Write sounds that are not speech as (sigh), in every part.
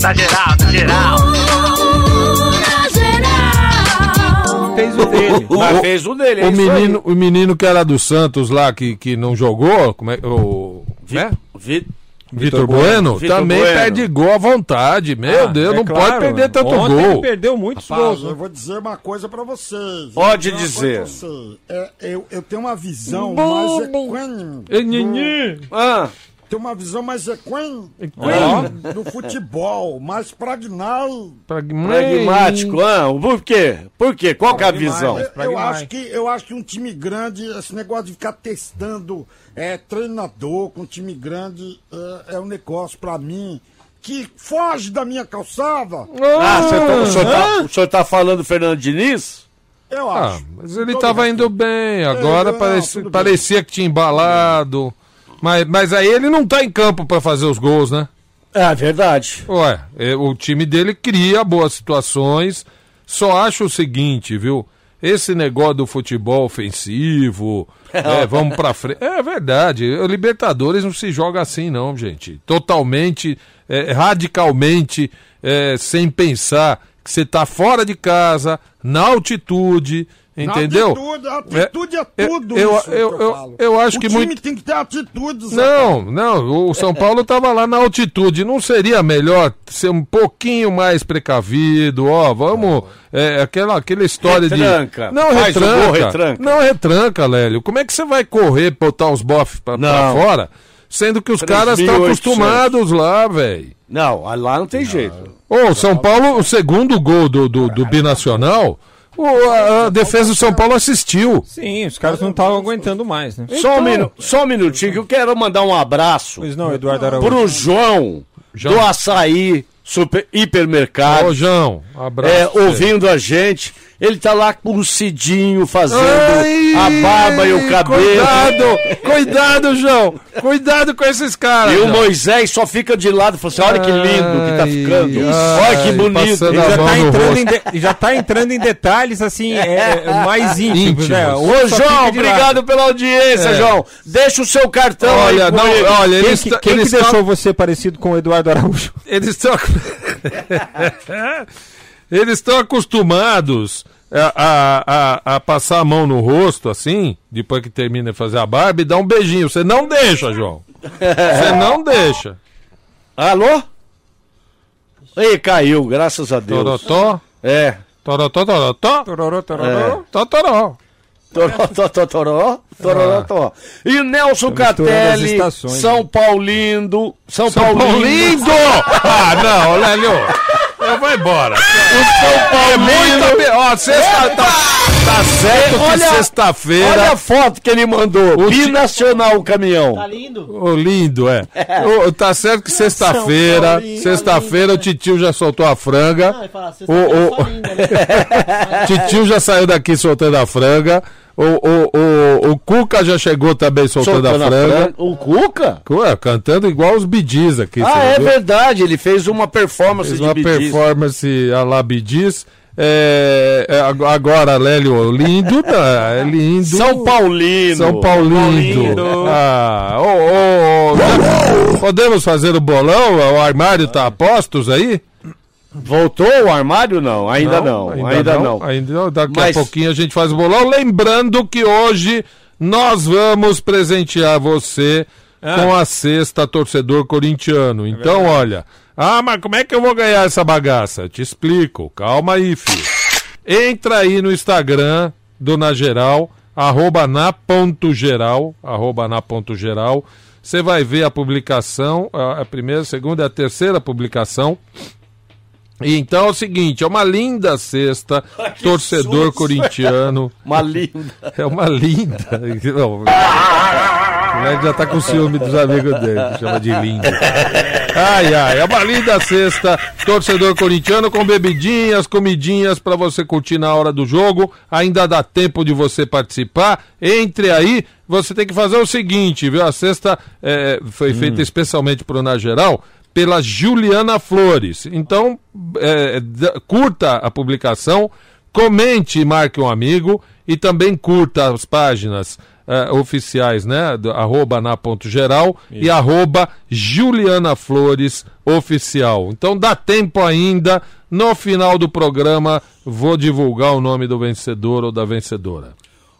Na geral, na geral. Fez o dele. (laughs) Mas fez o dele, é O isso aí. menino, o menino que era do Santos lá, que, que não jogou, como é, o, né? Vi- Vitor Bueno, Vitor também Bueno. perde gol à vontade. Meu Ah, Deus, é não claro. pode perder tanto Ontem ele gol. perdeu muitos Rapaz, gols. eu vou dizer uma coisa pra vocês. Pode dizer vocês. É, eu, eu tenho uma visão mais equânime. Ei, Nini. Ah, Tenho uma visão mais equânime Ó. do futebol, mais pragmático. pragmático. Ah, por quê? Por quê? Qual que é a visão? Eu, eu acho que, eu acho que um time grande, esse negócio de ficar testando é, treinador com um time grande é, é um negócio pra mim que foge da minha calçada. Ah, você tá- o, senhor tá, o senhor tá falando do Fernando Diniz? Eu Ah, acho. mas ele Todo tava respeito. indo bem, agora não, parece- tudo bem. parecia que tinha embalado. Mas, mas aí ele não tá em campo pra fazer os gols, né? É verdade. Ué, é, o time dele cria boas situações. Só acho o seguinte, viu? Esse negócio do futebol ofensivo, (laughs) é, vamos pra frente. É verdade, o Libertadores não se joga assim, não, gente. Totalmente, é, radicalmente, é, sem pensar que você tá fora de casa, na altitude, entendeu? Atitude, atitude é, É, tudo. eu- isso que eu- eu- falo. eu acho o que time muito- tem que ter atitude. Zé Não, não, o São Paulo estava lá na altitude. Não seria melhor ser um pouquinho mais precavido? Ó, vamos. É, aquela, aquela história Retranca. de. Não, retranca. gol, retranca. Não, retranca, Lélio. Como é que você vai correr, botar os bofs pra, pra Não. fora? Sendo que os caras estão 3.800. acostumados lá, velho. Não, lá não tem jeito. Ô, o São Paulo, o segundo gol do, do, do Binacional, o- a, a defesa do São Paulo assistiu. Sim, os caras não estavam aguentando mais, né? Só, um minu- só um minutinho que eu quero mandar um abraço Pois não, Eduardo Araújo. pro João, João. do Açaí Super, Hipermercado. Ô, João, abraço. é, ouvindo a gente. Ele tá lá com o Cidinho fazendo Ai, a barba e o cabelo. Cuidado, cuidado, João. Cuidado com esses caras. E o João. Moisés só fica de lado e fala assim: olha que lindo que tá ficando. ai, olha que bonito. Ele já tá, entrando em de- já tá entrando em detalhes assim, é, é, mais íntimos, Íntimos. né? Ô, João, obrigado lado. pela audiência, É. João. Deixa o seu cartão Olha, aí. não, ele. olha, Quem, eles que, quem que deixou você parecido com o Eduardo Araújo? eles estão (laughs) eles estão acostumados a, a, a, a passar a mão no rosto assim, depois que termina de fazer a barba e dar um beijinho. Você não deixa, João. Você não deixa. Alô? Ei, caiu, graças a Deus. Torotó, É. torotó, torotó, Tororó, tororó. totoró. Toró, toró, toró, toró, toró. E Nelson as Catelli, estações, São né? Paulindo, São, São Paulino. Paulindo! (laughs) Ah, não, Lélio. Eu vou embora. O São É Paulino. muito. Ó, sexta. Tá, tá certo que Olha- sexta-feira. Olha a foto que ele mandou. O Binacional o caminhão. Tá lindo? Ô, lindo, é. Ô, tá certo que sexta-feira, Paulinho, sexta-feira o titio já soltou a franga. Ah, fala, O- o- tá linda, né? (laughs) Titio já saiu daqui soltando a franga. O, o, o, o Cuca já chegou também soltando Soltando a a franga. O Cuca? Ué, cantando igual os bidis aqui. Ah, é viu? verdade. Ele fez uma performance Fez de uma bidis. performance a lá bidis. É, é, ag- agora, Lélio, lindo, tá? É lindo. São Paulino. São Paulino. Ah, ô, ô, ô, né? Podemos fazer o bolão? O armário tá a postos aí? Voltou o armário? Não, ainda não. Ainda, não. Ainda não. Daqui Mas- a pouquinho a gente faz o bolão. Lembrando que hoje nós vamos presentear você Ah. com a sexta torcedor corintiano. Então, olha. Ah, mas como é que eu vou ganhar essa bagaça? Te explico. Calma aí, filho. Entra aí no Instagram do Na Geral, arroba na ponto geral, arroba na ponto geral. Você vai ver a publicação, a a primeira, a segunda e a terceira publicação. Então é o seguinte, é uma linda cesta, (laughs) torcedor susto. corintiano. (laughs) Uma linda. É uma linda. Não, o moleque já tá com ciúme dos amigos dele, que chama de lindo. Ai, ai, é uma linda cesta, torcedor corintiano com bebidinhas, comidinhas pra você curtir na hora do jogo. Ainda dá tempo de você participar. Entre aí, você tem que fazer o seguinte, viu? A cesta é, foi feita especialmente pro Na Geral pela Juliana Flores. Então, é, curta a publicação, comente e marque um amigo e também curta as páginas eh, oficiais, né? Do, arroba na ponto geral e arroba Juliana Flores oficial. Então dá tempo ainda. No final do programa, vou divulgar o nome do vencedor ou da vencedora.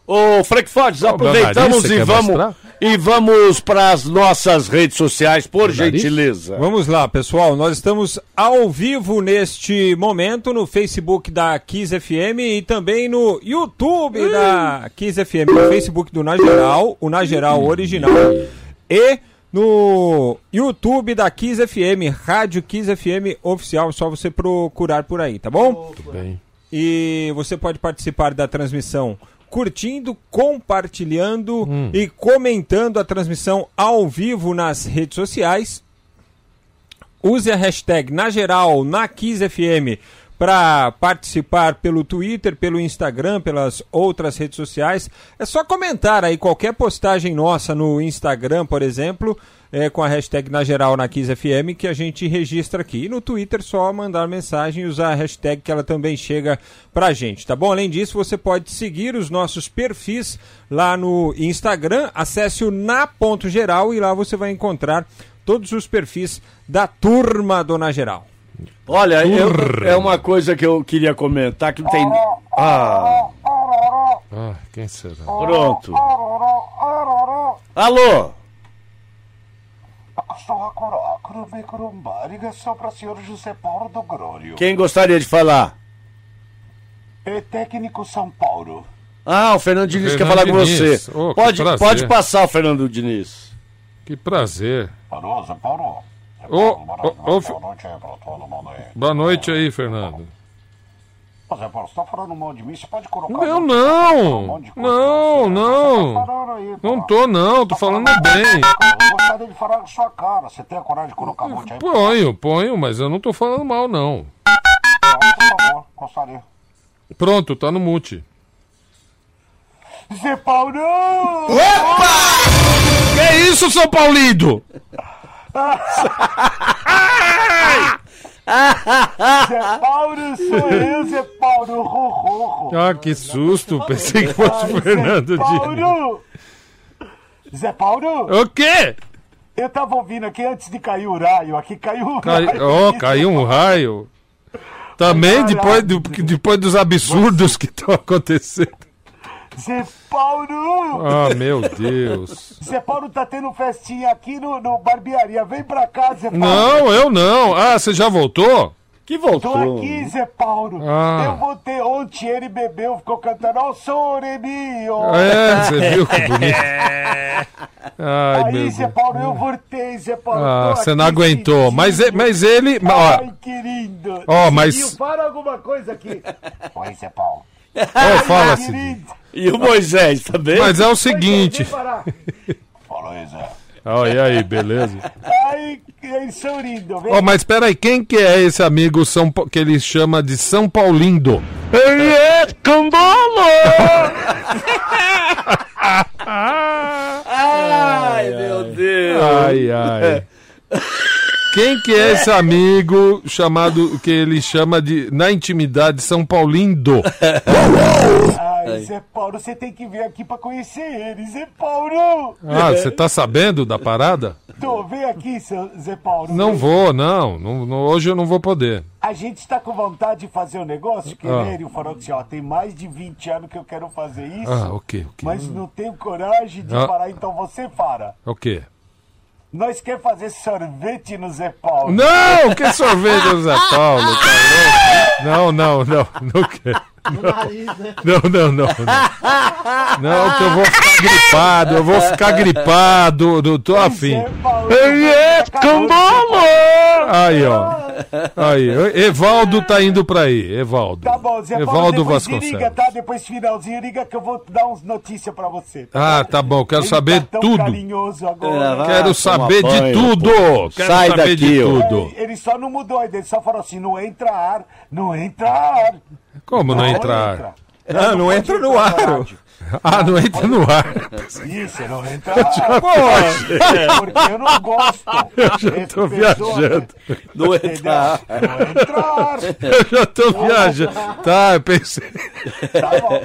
Ô, Frank Fortes, aproveitamos nariz, e vamos, mostrar? E vamos para as nossas redes sociais, por gentileza. Vamos lá, pessoal. Nós estamos ao vivo neste momento no Facebook da Kiss FM e também no YouTube da Kiss FM, no Facebook do Na Geral, o Na Geral original, e no YouTube da Kiss FM, Rádio Kiss FM oficial, é só você procurar por aí, tá bom? Bem. E você pode participar da transmissão curtindo, compartilhando e comentando a transmissão ao vivo nas redes sociais. Use a hashtag na geral na Kiss FM para participar pelo Twitter, pelo Instagram, pelas outras redes sociais. É só comentar aí qualquer postagem nossa no Instagram, por exemplo, é, com a hashtag na geral na Kiss FM que a gente registra aqui. E no Twitter só mandar mensagem e usar a hashtag que ela também chega pra gente, tá bom? Além disso, você pode seguir os nossos perfis lá no Instagram. Acesse o na ponto geral e lá você vai encontrar todos os perfis da turma do Na Geral. Olha, eu- é uma coisa que eu queria comentar que não tem. Ah, Ah, quem será? pronto. Alô? Ligação para o senhor José Paulo do Grório. Quem gostaria de falar? É técnico São Paulo. Ah, o Fernando Diniz quer Fernando falar com Diniz. você. Oh, pode, pode passar, Fernando Diniz. Que prazer. Parou, Zé Paulo? Zé Ô, ô, ô, boa noite aí pra todo mundo aí. Boa noite aí, Fernando. Ô, Zé Paulo, você tá falando mal de mim? Você pode colocar... Eu um não! Não, você, né? não! Você tá falando aí, Não tô não, tô falando bem. Eu gostaria de falar com sua cara. Você tem a coragem de colocar um monte aí? Ponho, ponho, mas eu não tô falando mal não. Por favor, gostaria. Pronto, tá no mute. Zé Paulo! Que isso, São Paulino? (laughs) Zé (laughs) Paulo, sou eu, Zé Paulo. Ro, ro, ro. Ah, que susto, pensei que fosse o Fernando Zé. Paulo! Zé Paulo, O quê? eu tava ouvindo aqui antes de cair o raio. Aqui caiu um Cai... raio. Oh, caiu um raio. Também depois, do- depois dos absurdos que estão acontecendo. Zé Paulo! Ah, meu Deus. Zé Paulo tá tendo festinha aqui no, no barbearia. Vem pra cá, Zé Paulo. Não, eu não. Ah, você já voltou? Que Tô voltou. aqui, Zé Paulo. Ah. Eu voltei ontem, ele bebeu, ficou cantando Ó, sole mio. É, você viu que bonito. (laughs) Ai, Aí, meu Zé Deus. Paulo, eu voltei, Zé Paulo. Ah, Tô você não aguentou. sentindo. Mas, mas ele. Ó, Ai, querido. Ó, mas-? Fala alguma coisa aqui. (laughs) Oi, Zé Paulo. Ó, fala. Querido. E o Moisés também? Mas é o seguinte. Fala aí, Zé. Ó, e aí, beleza? Ai, eles são lindos. Ó, mas peraí, quem que é esse amigo São Pa- que ele chama de São Paulindo? Ele é cambolo! (laughs) Ai, meu Deus! Ai, ai. (laughs) Quem que é esse amigo chamado que ele chama de na intimidade São Paulindo? Ai, Zé Paulo, você tem que vir aqui pra conhecer ele, Zé Paulo. Ah, você tá sabendo da parada? Tô, vem aqui, seu Zé Paulo. Não vem. vou, não, não, não- Hoje eu não vou poder. A gente tá com vontade de fazer um negócio que Ah. ele falou assim, ó, tem mais de 20 anos que eu quero fazer isso, Ah, o quê? O quê? mas não tenho coragem de Ah. parar, então você para. O quê? Nós quer fazer sorvete no Zé Paulo. Não, que sorvete do Zé Paulo, tá louco? (laughs) Não, não, não, não quero. Não, não, não, não. Não, que eu vou ficar gripado, eu vou ficar gripado, não tô afim. É de cambolo! Aí, ó. Aí, Evaldo tá indo pra aí, Evaldo. Tá bom, Zé Paulo, Evaldo depois liga, Vasconcelos. tá? Depois finalzinho, liga que eu vou dar uns notícias pra você. Ah, tá bom, quero Ele saber tá tão tudo. carinhoso agora. vai. Quero saber de banho, tudo. pô. Quero Sai saber daqui, de tudo. Ele, ele só não mudou ele só falou assim, não entra ar, não entra ar. Como não entrar? Não, não pode entra no ar. rádio. Ah, não entra no ar. Isso, não entra lá. Porque eu não gosto. Eu já Tô viajando. Não entra. Não entrar. Eu já tô viajando. Tá, eu pensei. Tá bom.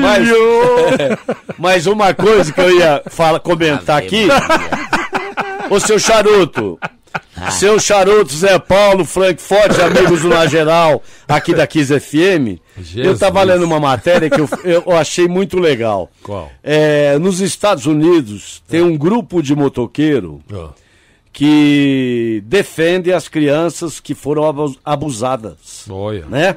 Mas, (laughs) mas uma coisa que eu ia fala, comentar aqui. Ô seu charuto. Seu charuto, Zé Paulo, Frank Forte, amigos do Na Geral, aqui da Kiss FM. Eu tava Jesus. lendo uma matéria que eu, eu achei muito legal. Qual? É, nos Estados Unidos tem um grupo de motoqueiro Ó. que defende as crianças que foram abu- abusadas Olha. né?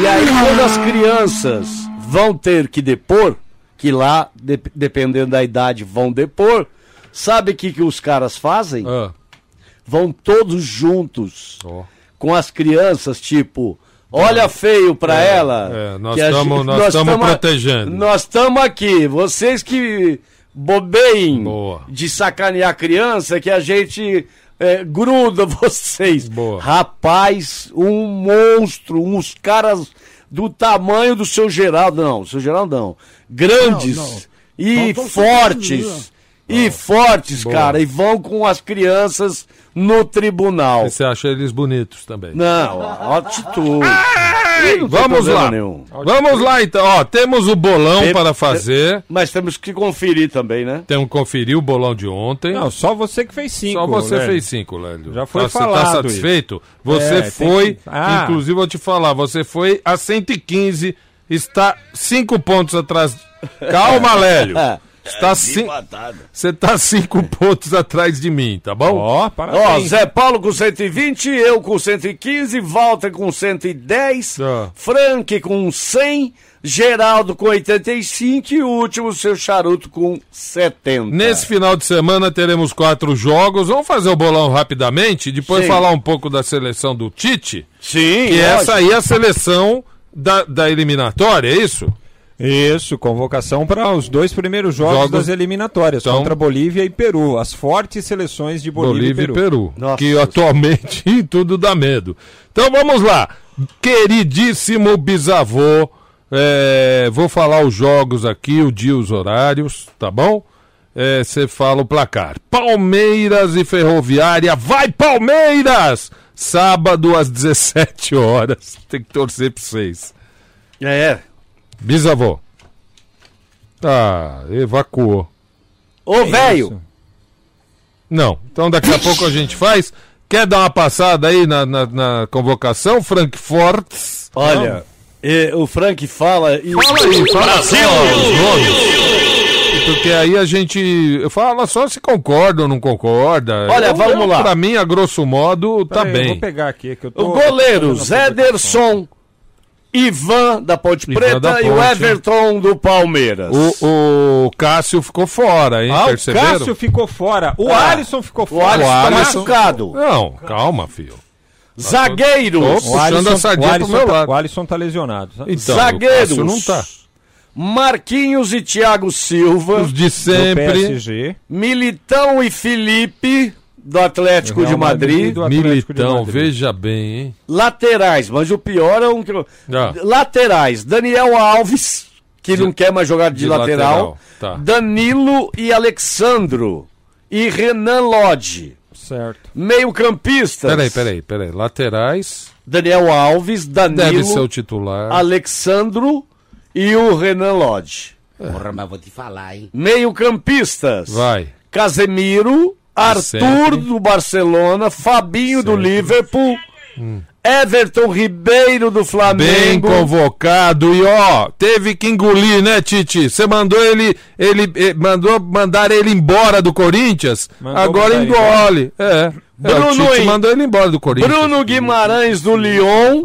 E aí quando as crianças vão ter que depor, que lá, de- dependendo da idade, vão depor, sabe o que, que os caras fazem? Ah, Vão todos juntos ó. com as crianças, tipo, olha feio pra É, ela. é, nós tamo- protegendo. Nós estamos aqui, vocês que bobeiem Boa. de sacanear a criança, que a gente é, gruda (laughs) vocês. Boa. Rapaz, um monstro, uns caras do tamanho do seu Geraldo, não, seu Geraldo não, grandes Não, não. e então, fortes. E fortes, Boa. cara, e vão com as crianças no tribunal. E você acha eles bonitos também? Não, atitude. Ih, não tem Vamos lá. nenhum. Vamos lá então. Ó, temos o bolão Tem- para fazer. Mas temos que conferir também, né? Temos que conferir o bolão de ontem. Não, só você que fez cinco. Só você né? fez cinco, Lélio. Já foi tá, Você tá falado satisfeito? Você É, tem foi, que- Ah. inclusive vou te falar, você foi a 115, está cinco pontos atrás. Calma, (laughs) Lélio. Está cin... Você está cinco pontos atrás de mim, tá bom? Ó, Ó, parabéns. Zé Paulo com 120, eu com 115, Walter com 110, Ah. Frank com 100, Geraldo com 85 e o último, seu charuto com 70. Nesse final de semana teremos quatro jogos. Vamos fazer o bolão rapidamente, depois Sim. falar um pouco da seleção do Tite. Sim, E essa aí é a seleção da, da eliminatória, é isso? Isso, convocação para os dois primeiros jogos, Jogos- das eliminatórias, Então- contra Bolívia e Peru. As fortes seleções de Bolívia, Bolívia, e e Peru. Peru. Nossa. Que atualmente (laughs) tudo dá medo. Então vamos lá. Queridíssimo bisavô, é, vou falar os jogos aqui, o dia, os horários, tá bom? Você fala o placar. Palmeiras e Ferroviária. Vai, Palmeiras! Sábado às 17 horas. (laughs) Tem que torcer pra vocês. É. Bisavô. Ah, evacuou. Ô, velho, Não. Então daqui a pouco a gente faz. Quer dar uma passada aí na, na, na convocação, Frankfurt? olha, eh, o Frank fala e... Fala aí, fala nomes. Porque aí a gente fala só se concorda ou não concorda. Olha, vamos lá. Pra mim, a grosso modo, tá Peraí, eu bem. Vou pegar aqui que eu tô O goleiro, tô fazendo a Zé Derson, Ivan da Ponte Ivan Preta da e o Ponte. Everton do Palmeiras. O, o Cássio ficou fora, hein? Ah, o? Cássio ficou fora. O Ah, Alisson ficou O fora. Alisson tá Alisson- machucado. Não, calma, filho. Zagueiros. Tô O puxando Alisson, a sardinha o pro Alisson meu tá- lado. o Alisson tá lesionado. tá? Então, Zagueiros. o não tá. Marquinhos e Thiago Silva. Os de sempre. PSG. Militão e Felipe do Atlético Real de Madrid Madrid. Atlético de Militão, Madrid. veja bem, hein? Laterais, mas o pior é um Ah. Laterais, Daniel Alves, que não quer mais jogar de, de lateral. lateral, tá. Danilo e Alexandro. E Renan Lodge. Certo. Meio-campistas. Peraí, peraí, peraí. Laterais, Daniel Alves, deve Danilo, ser o titular. Alexandro e o Renan Lodge. Porra, mas vou te falar, hein? Meio-campistas. Vai. Casemiro, Arthur sempre. do Barcelona, Fabinho do Sempre. Liverpool, Everton Ribeiro do Bem Flamengo. convocado e ó, teve que engolir, né, Tite? Você mandou ele, ele eh, mandou mandar ele embora do Corinthians, Mandou agora ele engole. É. é, Bruno Hen- mandou ele embora do Corinthians. Bruno Guimarães do Lyon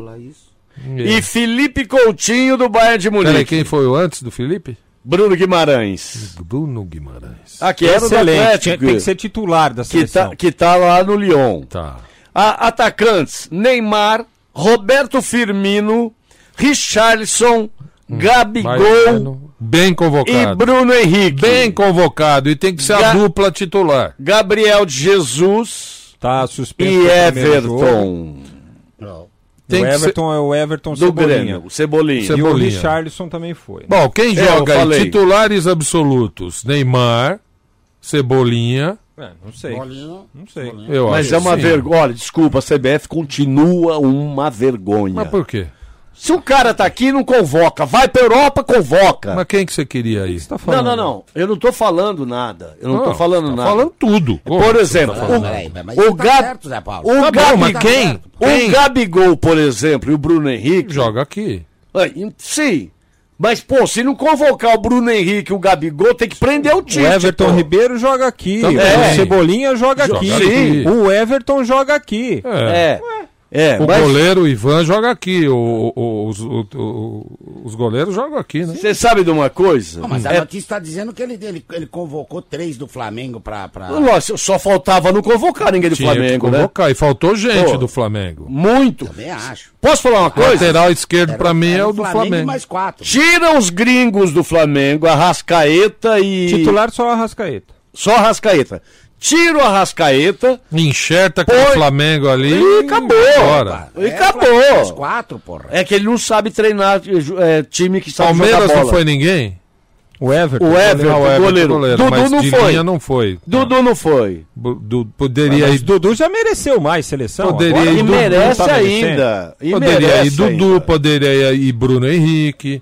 e Felipe Coutinho do Bayern de Peraí, Munique. quem foi o antes do Felipe? Bruno Guimarães. Bruno Guimarães. Aqui era do Excelente. Atlético. tem que ser titular da que, seleção. tá, que tá lá no Lyon. Tá. A- atacantes: Neymar, Roberto Firmino, Richarlison, Gabigol Vai, Bem e convocado. Bruno Henrique. Bem convocado e tem que ser a Ga- dupla titular. Gabriel de Jesus Tá suspenso e. Everton. Tem o que ser- Everton é o Everton Do Cebolinha. Grêmio, o Cebolinha. E o Cebolinha. Richarlison também foi. Bom, quem É, joga aí? Titulares absolutos: Neymar, Cebolinha. É, não sei. Bolinha. Não sei. Eu Mas acho é uma vergonha. Olha, desculpa, a CBF continua uma vergonha. Mas por quê? Se o cara tá aqui, não convoca. Vai pra Europa, convoca. Mas quem que você queria aí? Tá Não, falando? não, não. Eu não tô falando nada. Eu não, tô falando tá nada. falando tudo. Por exemplo, Não, o, o, tá Gab- certo, Zé Paulo. o Tá Gabi- mas quem? o? Gabigol, por exemplo, e o Bruno Henrique. Joga aqui. Ah, Sim. Mas, pô, se não convocar o Bruno Henrique e o Gabigol, tem que prender o O time. Everton Ribeiro joga aqui. Também. O Cebolinha joga, Joga aqui. aqui. O Everton joga aqui. É. É. O mas goleiro o Ivan joga aqui. O, o- os, o- o- os goleiros jogam aqui, né? você sabe de uma coisa? Não, mas a É, notícia está dizendo que ele, ele, ele convocou três do Flamengo pra. pra... só faltava não convocar ninguém do Tinha que Flamengo, né? convocar. E faltou gente Pô. do Flamengo. Muito. Também acho. Posso falar uma coisa? Lateral esquerdo pra mim é o do Flamengo. e mais quatro. Tira os gringos do Flamengo, Arrascaeta e. Titular só a Rascaeta. Só Arrascaeta. Tira o Arrascaeta Enxerta com Põe- o Flamengo ali e acabou. Bora. E É, acabou. quatro, porra. É que ele não sabe treinar é, time que sabe Palmeiras jogar não foi ninguém? O Everton. O Everton, Ah, o Everton, goleiro. Dudu mas não de foi. linha não foi. Dudu não foi. Du- poderia Mas ir, Dudu já mereceu mais seleção. Poderia Agora ir E Dudu merece tá ainda. E poderia merece ir Dudu, ainda. poderia ir Bruno Henrique.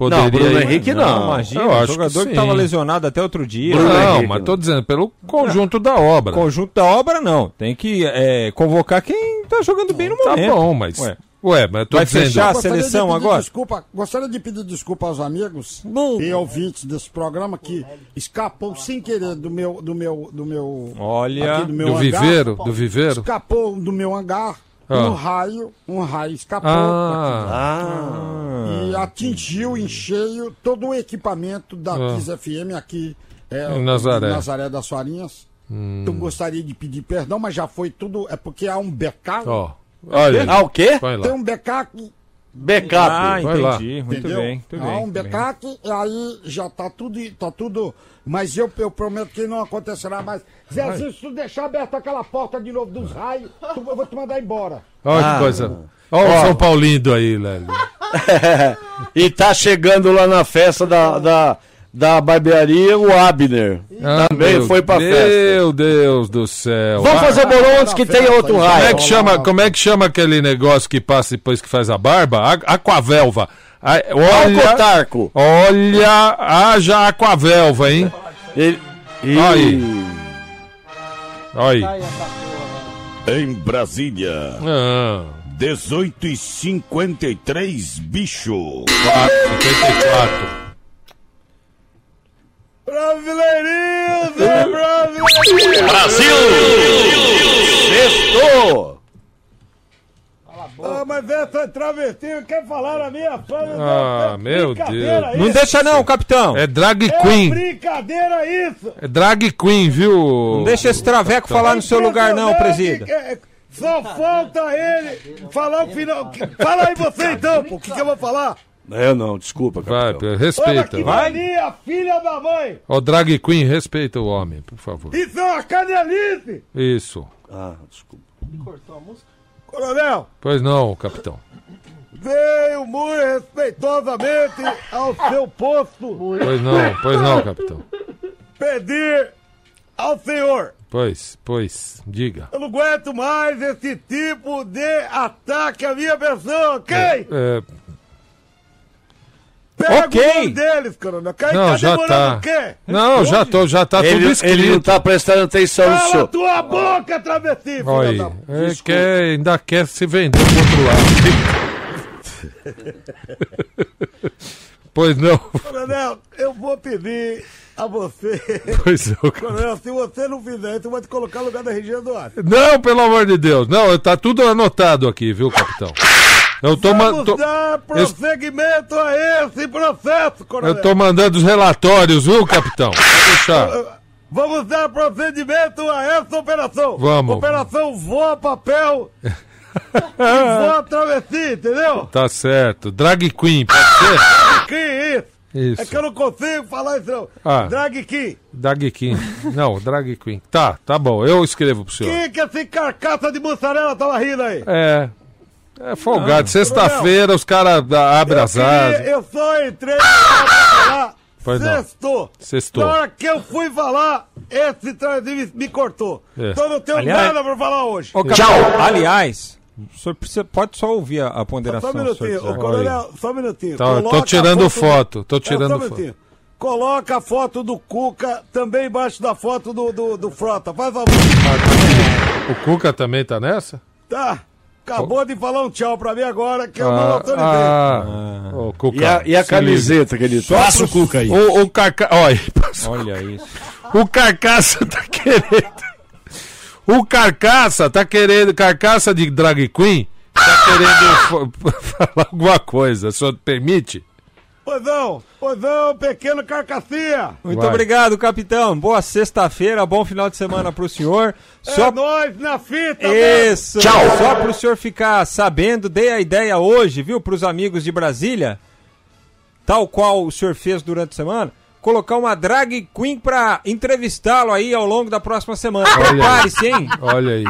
Poderia Não, Bruno ir... Henrique não. Imagina, Eu acho jogador que estava lesionado até outro dia. Bruno Não, Não, Henrique, mas não. tô dizendo, pelo conjunto da obra. Conjunto da obra, não. Tem que é, convocar quem tá jogando bem no Tá momento. bom, mas. Ué. Ué, mas eu tô Vai dizendo. fechar a de seleção pedir agora? Desculpa, gostaria de pedir desculpa aos amigos e ouvintes desse programa que escapou sem querer do meu do meu do meu Olha, aqui do meu Do hangar. viveiro? Do viveiro? Escapou do meu hangar Ah. um raio, um raio escapou Ah, Ah. e atingiu em cheio todo o equipamento da Ah. Kiss FM aqui é, Em Nazaré. Hum. Nazaré das Farinhas. Então gostaria de pedir perdão, mas já foi tudo. É porque há um backup. ó. Olha. Ah, o quê? Tem um backup Backup. Ah, Vai lá. entendi. Muito Entendeu? bem. Muito Há bem, um bem. backup, e aí já tá tudo, tá tudo. Mas eu, eu prometo que não acontecerá mais. Zezinho, se tu deixar aberta aquela porta de novo dos raios, tu- eu vou te mandar embora. Olha Ah. que coisa. Olha o São Paulindo aí, Lélio. (laughs) e tá chegando lá na festa da, da, da barbearia o Abner. Ah, Também meu foi pra festa. Meu Deus do céu. Vamos Ah, fazer bolão antes que festa, tenha outro isso. Como é, raio. que chama, como é que chama aquele negócio que passa depois que faz a barba? A- Aquavelva. Olha, Alcotarco. olha, haja aquavelva, hein? Ele... Aí. Olha aí. Em Brasília, Ah, 18 e 53, bicho. 54. Brasileirinho, Zé Brasileirinho! Sextou! Ah, mas essa travestinha quer falar na minha frente. Ah, meu Deus. Não deixa não, capitão. É drag É queen. brincadeira isso! É drag queen, viu? Não deixa esse traveco falar no seu lugar não, presida. Que- Só falta ele falar o final. Fala aí você então, o que, que eu vou falar? Eu não, desculpa, Vai, capitão. Olha respeita. que vai. mania, filha da mãe! Ó, drag queen, respeita o homem, por favor. Isso é uma canelice! Isso. Ah, desculpa. Coronel, Pois não, capitão. veio muito respeitosamente ao seu posto Pois não, pois não, capitão. pedir ao senhor. Pois, pois, diga. Eu não aguento mais esse tipo de ataque à minha pessoa, ok? É, Pega Ok. o nome deles, coronel. Quem não, tá já demorando tá. o quê? Não, já, tô, já tá tudo Ele, ele não escrito. tá prestando atenção no Cala senhor. tua boca, travesti, Olha, da... é, Desculpa. quer, ainda quer se vender pro outro lado. (laughs) pois não, Coronel, eu vou pedir a você... (laughs) pois capitão. Coronel, se você não fizer isso, eu vou te colocar no lugar da Regina Duarte. Não, pelo amor de Deus. Não, tá tudo anotado aqui, viu, capitão? Eu tô, Vamos tô- dar prosseguimento a esse processo, coronel. eu tô mandando os relatórios, viu, capitão? Deixar. Vamos dar procedimento a essa operação. Vamos. Operação voa papel (laughs) e voa travesti, entendeu? Tá certo. Drag queen, pode ser? Que isso? Isso. É que eu não consigo falar isso não. Ah. Drag King. Drag queen. Não, drag queen. Tá, tá bom. Eu escrevo pro senhor. Que que esse carcaça de mussarela tava rindo aí? É. É folgado. Sexta-feira os caras abrem as asas. Eu só entrei pra falar. Pois não. Sextou. Sextou. Na hora que eu fui falar, esse transmissor me cortou. É. Então não tenho Aliás- nada pra falar hoje. Ô, capitão, aliás, o senhor precisa- pode só ouvir a, a Só ponderação. um o senhor minutinho, coronel, só um minutinho. Tá, tô tirando do- foto, tô É, tirando só um foto. minutinho. Coloca a foto do Cuca também embaixo da foto do, do, do Frota. Faz favor. O Cuca também tá nessa? Tá. Acabou de falar um tchau pra mim agora que eu não Ah, autorizei. ah, Ô, Cuca, E a, e a liga. camiseta que ele Passa o Cuca aí. O, o Carca... Olha, (laughs) Olha isso. o Carcaça tá querendo. O Carcaça tá querendo. Carcaça de Drag Queen tá querendo (laughs) fa- falar alguma coisa. O senhor permite? Pois não, pois não, pequeno carcassinha. Muito Vai. obrigado, capitão. Boa sexta-feira, bom final de semana pro senhor. Só É nós na fita, mano. Isso! Só pro senhor ficar sabendo, dei a ideia hoje, viu, pros amigos de Brasília, tal qual o senhor fez durante a semana, colocar uma drag queen pra entrevistá-lo aí ao longo da próxima semana. Prepare-se, hein? Olha aí.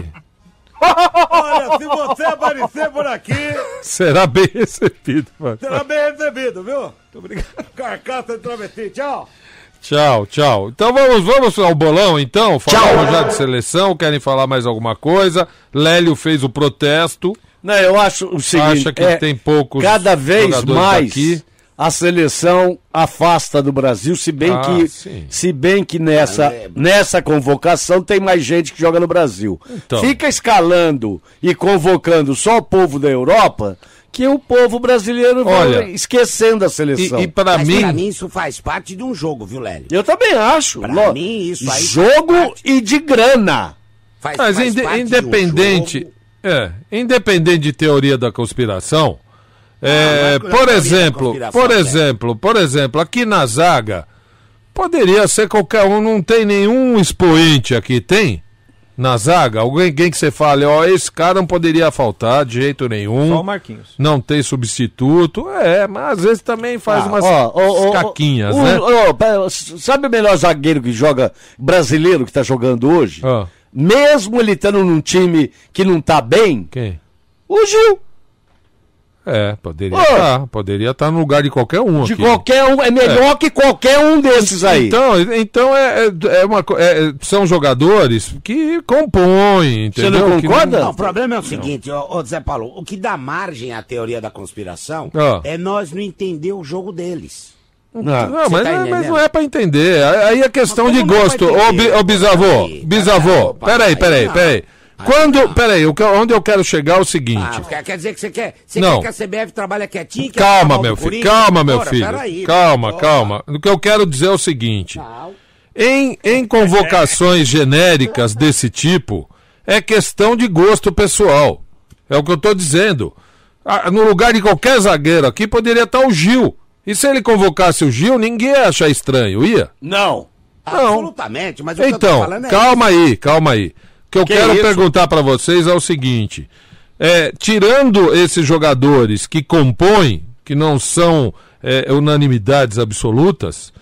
Olha, se você aparecer por aqui, Será bem recebido, mano. será bem recebido, viu? Muito obrigado. Carcaça de travesti, tchau. Tchau, tchau. Então vamos, vamos ao bolão, então. Falamos já de seleção. Querem falar mais alguma coisa? Lélio fez o protesto. Não, eu acho o seguinte. Acha que é, tem poucos Cada vez mais daqui. A seleção afasta do Brasil, se bem Ah, que, sim. se bem que nessa, nessa convocação tem mais gente que joga no Brasil. Então. Fica escalando e convocando só o povo da Europa, que o povo brasileiro Olha, vai esquecendo a seleção. E, e para Mas mim, pra mim isso faz parte de um jogo, viu, Lélio? Eu também acho. Lo- mim, isso aí Jogo e de grana. Faz, mas faz um independente, jogo. é, independente de teoria da conspiração, é, é por exemplo, por é. exemplo, por exemplo, aqui na zaga poderia ser qualquer um, não tem nenhum expoente aqui, tem? Na zaga, alguém, alguém que você fale, ó, esse cara não poderia faltar de jeito nenhum. Só o Marquinhos. Não tem substituto, é, mas às vezes também faz Ah, umas ó, ó, caquinhas, o- né? ó, sabe o melhor zagueiro que joga brasileiro que tá jogando hoje? Ó, Mesmo ele estando num time que não tá bem, quem? o Gil. É, poderia estar, poderia estar no lugar de qualquer um De aqui. qualquer um, é melhor que qualquer um desses aí. Então, então é, é, é uma, co- é- são jogadores que compõem, Você entendeu? não Que concorda? Não, o problema é o seguinte, ô, ô Zé Paulo, o que dá margem à teoria da conspiração Ah. é nós não entender o jogo deles. Não. Não, Você mas, tá não é- mas não é pra entender. Aí é questão de não gosto. Ô, ô, bisavô, bisavô, peraí, aí peraí, não. peraí. Quando, não. peraí, o que- onde eu quero chegar é o seguinte. Ah, quer, dizer que você quer, você Não. quer que a CBF trabalhe quietinho? quer Calma, meu filho, calma, meu filho. peraí, Calma, opa. calma. O que eu quero dizer é o seguinte. Não. Em, em convocações (laughs) genéricas desse tipo, é questão de gosto pessoal. É o que eu estou dizendo. Ah, no lugar de qualquer zagueiro aqui poderia estar o Gil. E se ele convocasse o Gil, ninguém ia achar estranho, ia? Não. Absolutamente, mas o que eu tô Então, falando é calma aí, calma aí. O que eu Que quero isso? perguntar para vocês é o seguinte: é, tirando esses jogadores que compõem, que não são é, unanimidades absolutas,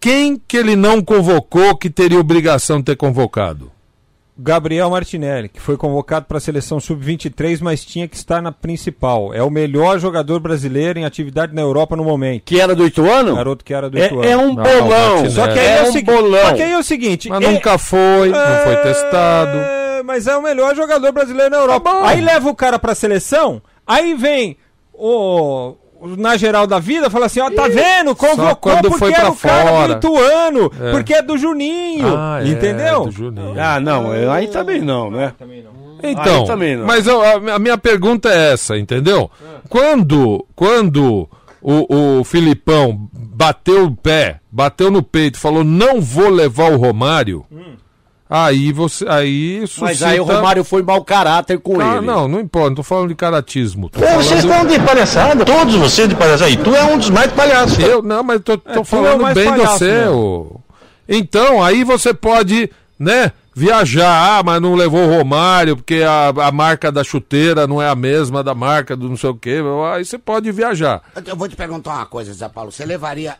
quem que ele não convocou que teria obrigação de ter convocado? Gabriel Martinelli, que foi convocado para a seleção sub-23, mas tinha que estar na principal. É o melhor jogador brasileiro em atividade na Europa no momento. Que era do Ituano? Garoto que era do É, Ituano. é um Não, bolão. Martinelli. Só que aí é, é, o um bolão. Só que aí é o seguinte. Mas é- nunca foi, não foi É, testado. Mas é o melhor jogador brasileiro na Europa. Tá aí leva o cara pra seleção, aí vem o. Na geral da vida, fala assim: ó, tá vendo? Convocou quando porque foi era pra o cara fora. do Ituano, É. porque é do Juninho. Ah, é, entendeu? do Juninho. Ah, não, eu- aí também não, né? Então, Aí também não. mas eu- a, a minha pergunta é essa, entendeu? Quando, quando o, o Filipão bateu o pé, bateu no peito, falou não vou levar o Romário, aí você, aí suscita... Mas aí o Romário foi mau caráter com Ah, ele. não, não importa, não tô falando de caratismo. Tô Vocês falando... estão de palhaçada, todos vocês de palhaçada. E tu é um dos mais palhaços. Eu, não, mas tô, tô é o falando mais bem de palhaço você. mesmo. ô. Então, aí você pode, né, viajar, ah, mas não levou o Romário, porque a, a marca da chuteira não é a mesma da marca do não sei o quê. Aí você pode viajar. Eu vou te perguntar uma coisa, Zé Paulo. Você levaria.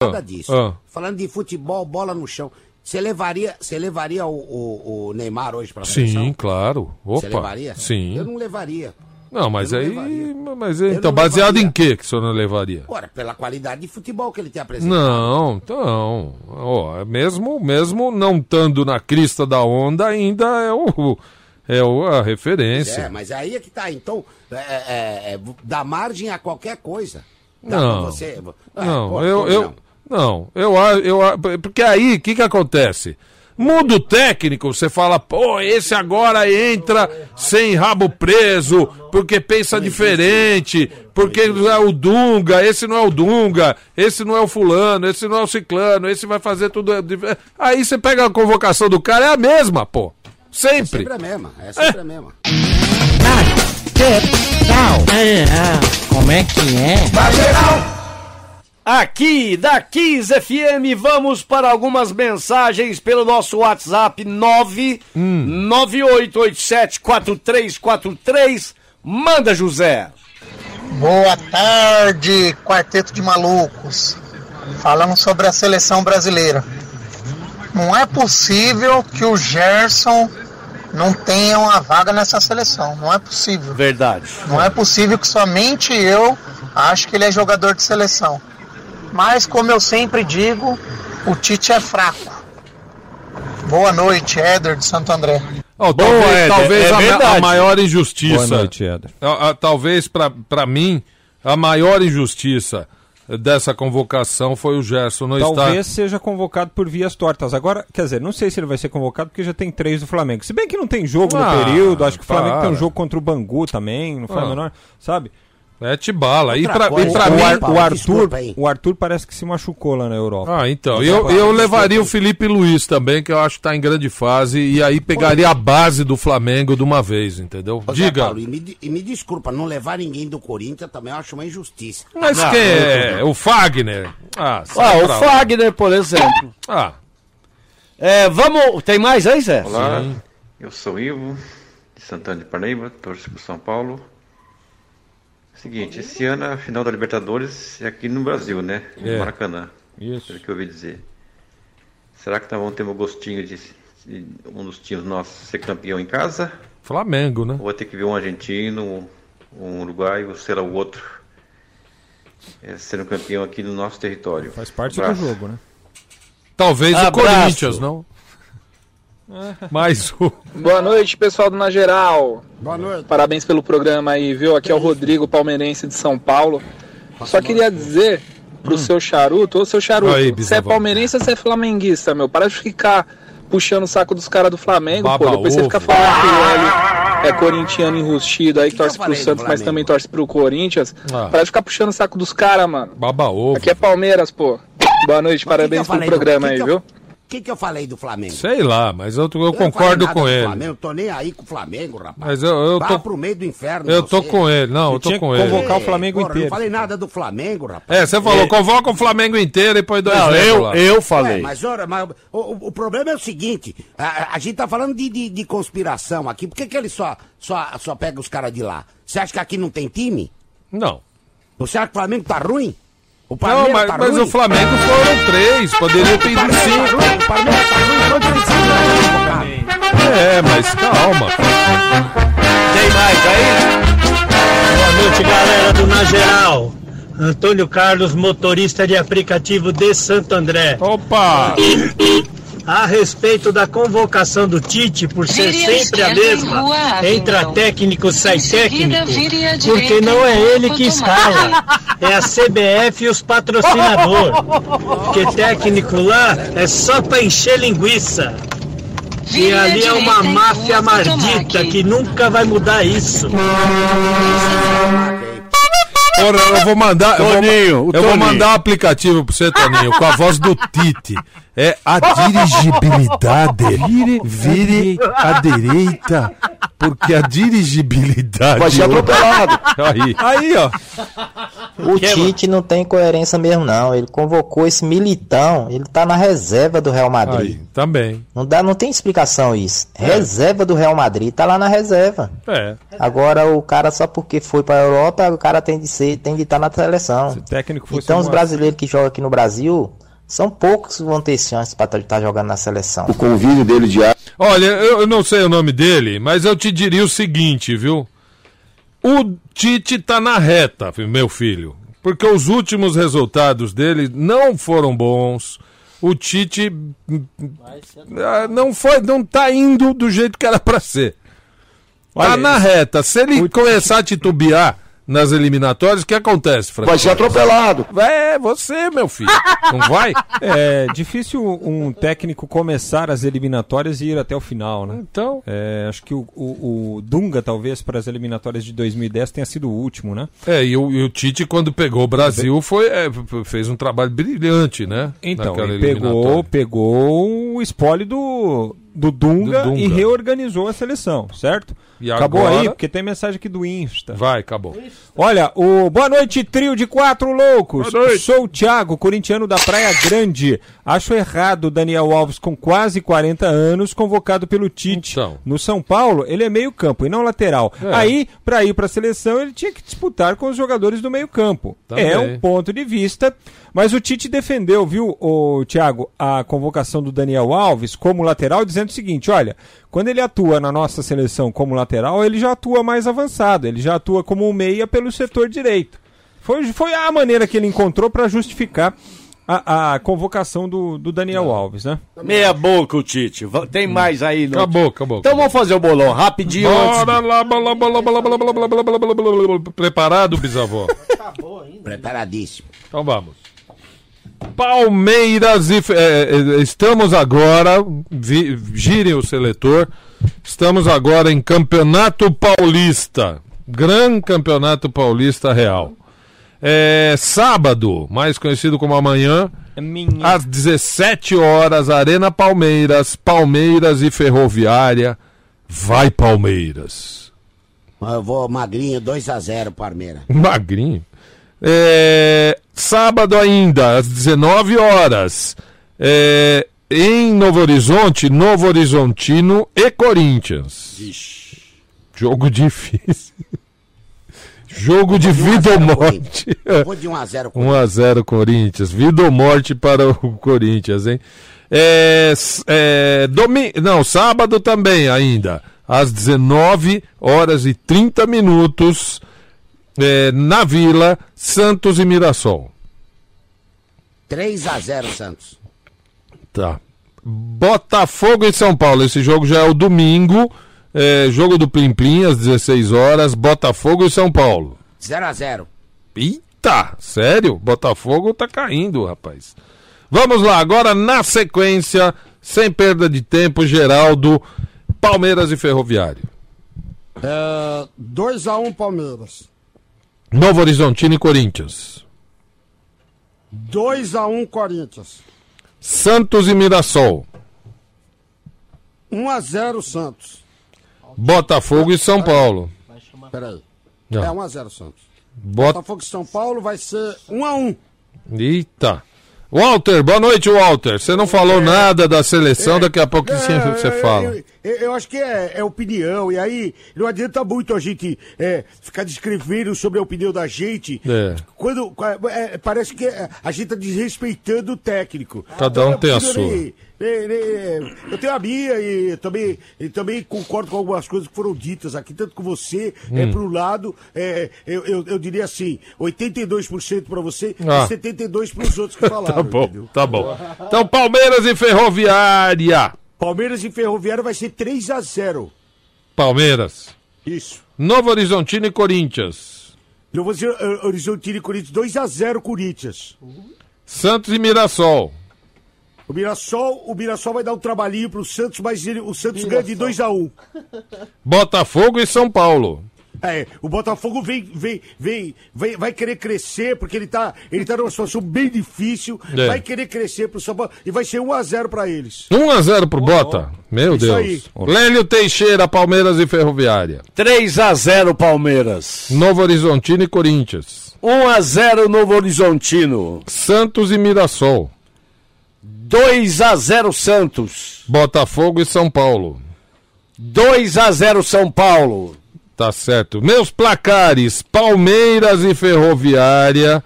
Nada disso. ah. Falando de futebol, bola no chão. Você levaria, você levaria o, o- o Neymar hoje pra seleção? Sim, claro. Você Opa. levaria? Sim. Eu não levaria. Não, mas não aí. levaria. Mas Eu então, baseado levaria. em quê que o senhor não levaria? Ora, pela qualidade de futebol que ele tem apresentado. Não, então. Ó, mesmo, mesmo não estando na crista da onda, ainda é o. É a É, referência. mas aí é que tá. Então, é, é, é, dá margem a qualquer coisa. Dá Não. Você... Ah, Não, pô, eu, eu, não? Não, eu, a- eu, a- porque aí, o que que acontece? Muda o técnico, você fala, pô, esse agora entra sem rabo preso, porque pensa diferente, porque não é o Dunga, esse não é o Dunga, esse não é o fulano, esse não é o ciclano, esse vai fazer tudo. dif- Aí você pega a convocação do cara, é a mesma, pô. Sempre. Sempre a mesma. É sempre a mesma. Como é que é? Aqui da Kiss FM, vamos para algumas mensagens pelo nosso WhatsApp 998874343. Manda, José. Boa tarde, quarteto de malucos. Falando sobre a seleção brasileira. Não é possível que o Gerson não tenha uma vaga nessa seleção. Não é possível. Verdade. Não é possível que somente eu acho que ele é jogador de seleção. Mas como eu sempre digo, o Tite é fraco. Boa noite, Éder de Santo André. Boa, talvez Éder, talvez é a, a maior injustiça. Boa noite, Éder. A- a- talvez pra pra mim, a maior injustiça dessa convocação foi o Gerson não Talvez estar. seja convocado por vias tortas. Agora, quer dizer, não sei se ele vai ser convocado porque já tem três do Flamengo. Se bem que não tem jogo Ah, no período, acho que o Flamengo tem um para. jogo contra o Bangu também, não faz Ah. menor, sabe? Mete bala. E pra, e coisa, pra o, mim. Ar- o Arthur, o Arthur parece que se machucou lá na Europa. Ah, então. Eu, eu levaria o Felipe Luiz também, que eu acho que tá em grande fase, e aí pegaria a base do Flamengo de uma vez, entendeu? Ô, Diga. Paulo, e, me, e me desculpa, não levar ninguém do Corinthians também eu acho uma injustiça. Mas quem é? O Fagner? Ah, Ah, o pra lá. Fagner, por exemplo. Ah, É, vamos. Tem mais aí, Zé? Olá, eu sou Ivo, de Santana de Parnaíba, torço pro São Paulo. Seguinte, esse ano a final da Libertadores é aqui no Brasil, né? No É. Maracanã, Isso. pelo que eu ouvi dizer. Será que nós vamos ter um gostinho de, de um dos times nossos ser campeão em casa? Flamengo, né? Ou vai ter que ver um argentino, um uruguaio, sei lá, o outro, é, sendo campeão aqui no nosso território? Faz parte Abraço. do jogo, né? Talvez o Abraço. Corinthians, não? (laughs) Mas o. Boa noite, pessoal do Na Geral. Boa noite. Parabéns pelo programa aí, viu? Aqui é o Rodrigo, palmeirense de São Paulo. Só queria dizer pro seu charuto, ô seu charuto, Aí, você é palmeirense ou você é flamenguista, meu? Para de ficar puxando o saco dos caras do Flamengo, Baba pô. Depois você ovo. fica falando que o Hélio é corintiano enrustido aí, que, que torce pro Santos, mas também torce pro Corinthians. Ah. Para de ficar puxando o saco dos caras, mano. Baba ovo. Aqui é Palmeiras, pô. Boa noite, Mas que que parabéns eu pelo programa que aí, que eu- viu? O que, que eu falei do Flamengo? Sei lá, mas eu, eu não falei concordo com ele. Flamengo, tô nem aí com o Flamengo, rapaz. Mas eu, eu Vá tô. pro meio do inferno. Eu tô você. com ele, não, eu Ele tô tinha com que ele. convocar o Flamengo Porra, inteiro. Não falei nada do Flamengo, rapaz. É, você falou, convoca o Flamengo inteiro e põe dois Não, eu, lá. eu Ué, falei. mas, ora, mas o, o- o problema é o seguinte: a, a gente tá falando de, de, de conspiração aqui. Por que, que ele só, só, só pega os caras de lá? Você acha que aqui não tem time? Não. Você acha que o Flamengo tá ruim? O Não, Palmeiras mas, tá mas ruim? o Flamengo foram três, poderia ter ido tá cinco. O Palmeiras tá ruim? Quanto precisa convocar? É, mas calma. Tem mais aí? Boa noite, galera do Na Geral. Antônio Carlos, motorista de aplicativo de Santo André. Opa! (laughs) A respeito da convocação do Tite, por ser Vire sempre a mesma, Rua entra Abingdon. técnico, sai seguida, técnico, porque não é ele que escala, é a CBF e os patrocinadores. Porque técnico lá é só pra encher linguiça. E Vire ali é uma máfia maldita que nunca vai mudar isso. Porra, eu vou mandar. Eu vou, Toninho, o eu vou Toninho. mandar um aplicativo pro você, Toninho, com a voz do Tite. É a dirigibilidade. Vire à direita. Porque a dirigibilidade. Vai ser atropelado. Aí. Aí, ó. O Tite não tem coerência mesmo, não. Ele convocou esse militão, ele tá na reserva do Real Madrid. Aí, também. Não, dá, não tem explicação isso. Reserva do Real Madrid, tá lá na reserva. É. Agora o cara, só porque foi pra Europa, o cara tem de ser, tem de estar na seleção. Se o técnico fosse Então os brasileiros que jogam aqui no Brasil São poucos que vão ter chance para estar jogando na seleção. O convívio dele de Olha, eu não sei o nome dele, mas eu te diria o seguinte, viu? O Tite tá na reta, meu filho. Porque os últimos resultados dele não foram bons. O Tite ah, não foi, não tá indo do jeito que era pra ser. Tá Olha, na reta. Se ele começar a titubear nas eliminatórias, o que acontece, Frank? Vai ser atropelado. É, você, meu filho. Não vai? É difícil um técnico começar as eliminatórias e ir até o final, né? Então. É, acho que o, o- o Dunga, talvez, para as eliminatórias de 2010 tenha sido o último, né? É, e o, e o Tite, quando pegou o Brasil, foi, é, fez um trabalho brilhante, né? Então, pegou, pegou o espólio do, do, Dunga Do Dunga. e reorganizou a seleção, certo? E acabou agora- aí, porque tem mensagem aqui do Insta. Vai, acabou. Olha, o boa noite, trio de quatro loucos. Boa noite. Sou o Thiago, corintiano da Praia Grande. Acho errado o Daniel Alves, com quase 40 anos, convocado pelo Tite. No São Paulo, ele é meio campo e não lateral. É. Aí, para ir para a seleção, ele tinha que disputar com os jogadores do meio campo. Também. É um ponto de vista. Mas o Tite defendeu, viu, o Thiago, a convocação do Daniel Alves como lateral, dizendo o seguinte: olha, quando ele atua na nossa seleção como lateral, ele já atua mais avançado, ele já atua como um meia pelo setor direito. Foi, foi a maneira que ele encontrou para justificar a, a convocação do, do Daniel Alves, né? Meia boca o Tite. Tem mais aí no. Acabou, acabou. Então vamos fazer o bolão rapidinho. Bora lá. Preparado, bisavó? Preparadíssimo. Então vamos. Palmeiras e. é, é, estamos agora. vi- girem o seletor. Estamos agora em Campeonato Paulista. Gran Campeonato Paulista Real. É, sábado, mais conhecido como amanhã, às 17 horas, Arena Palmeiras, Palmeiras e Ferroviária. Vai Palmeiras. Eu vou magrinho 2x0 Palmeiras. Magrinho. É, sábado ainda, às 19 horas, é, em Novo Horizonte, Novo Horizontino e Corinthians. Jogo difícil. Jogo de vida ou morte. Vou de 1x0 1x0 (laughs) Corinthians. Vida ou morte para o Corinthians, hein? É, é, domi... Não, sábado também ainda. Às 19 horas e 30 minutos. É, na Vila, Santos e Mirassol. 3x0 Santos. Tá. Botafogo e São Paulo. Esse jogo já é o domingo. é, jogo do Plim Plim, às 16 horas. Botafogo e São Paulo. 0x0. Eita, sério? Botafogo tá caindo, rapaz. Vamos lá, agora na sequência, sem perda de tempo, Geraldo, Palmeiras e Ferroviário. É, 2x1 Palmeiras. Novo Horizontino e Corinthians. 2x1 Corinthians. Santos e Mirassol. 1x0 Santos. Botafogo e São Paulo. Peraí. Não. É 1x0 Santos. Bota... Botafogo e São Paulo vai ser 1x1. Eita. Walter, boa noite, Walter. Você não falou nada da seleção, daqui a pouco É, você eu- fala. Eu, eu- acho que é, é opinião, e aí não adianta muito a gente é, ficar descrevendo sobre a opinião da gente. É. Quando é, parece que é, a gente tá desrespeitando o técnico. Cada um tem a sua. nem- Eu tenho a minha e também, e também concordo com algumas coisas que foram ditas aqui, tanto com você, é, Hum. para um lado, é, eu, eu, eu diria assim, 82% para você Ah. e 72% para os outros que (laughs) falaram. Tá bom, entendeu? tá bom. Então, Palmeiras e Ferroviária. Palmeiras e Ferroviário vai ser 3 a 0 Palmeiras. Isso. Novo Horizontino e Corinthians. Eh, Horizontino e Corinthians 2 a 0 Corinthians. Santos e Mirassol. O Mirassol, o Mirassol vai dar um trabalhinho pro Santos, mas ele- o Santos ganha de 2 a 1 (laughs) Botafogo e São Paulo. É, o Botafogo vem, vem, vem, vem, vai querer crescer, porque ele tá, ele tá numa situação bem difícil, É. vai querer crescer pro São Paulo e vai ser 1 a 0 pra eles. 1x0 pro Bota. Meu Isso Deus. aí. Lélio Teixeira, Palmeiras e Ferroviária. 3x0 Palmeiras. Novo Horizontino e Corinthians. 1x0 Novo Horizontino. Santos e Mirassol. 2x0 Santos. Botafogo e São Paulo. 2x0 São Paulo. Tá certo. Meus placares: Palmeiras e Ferroviária.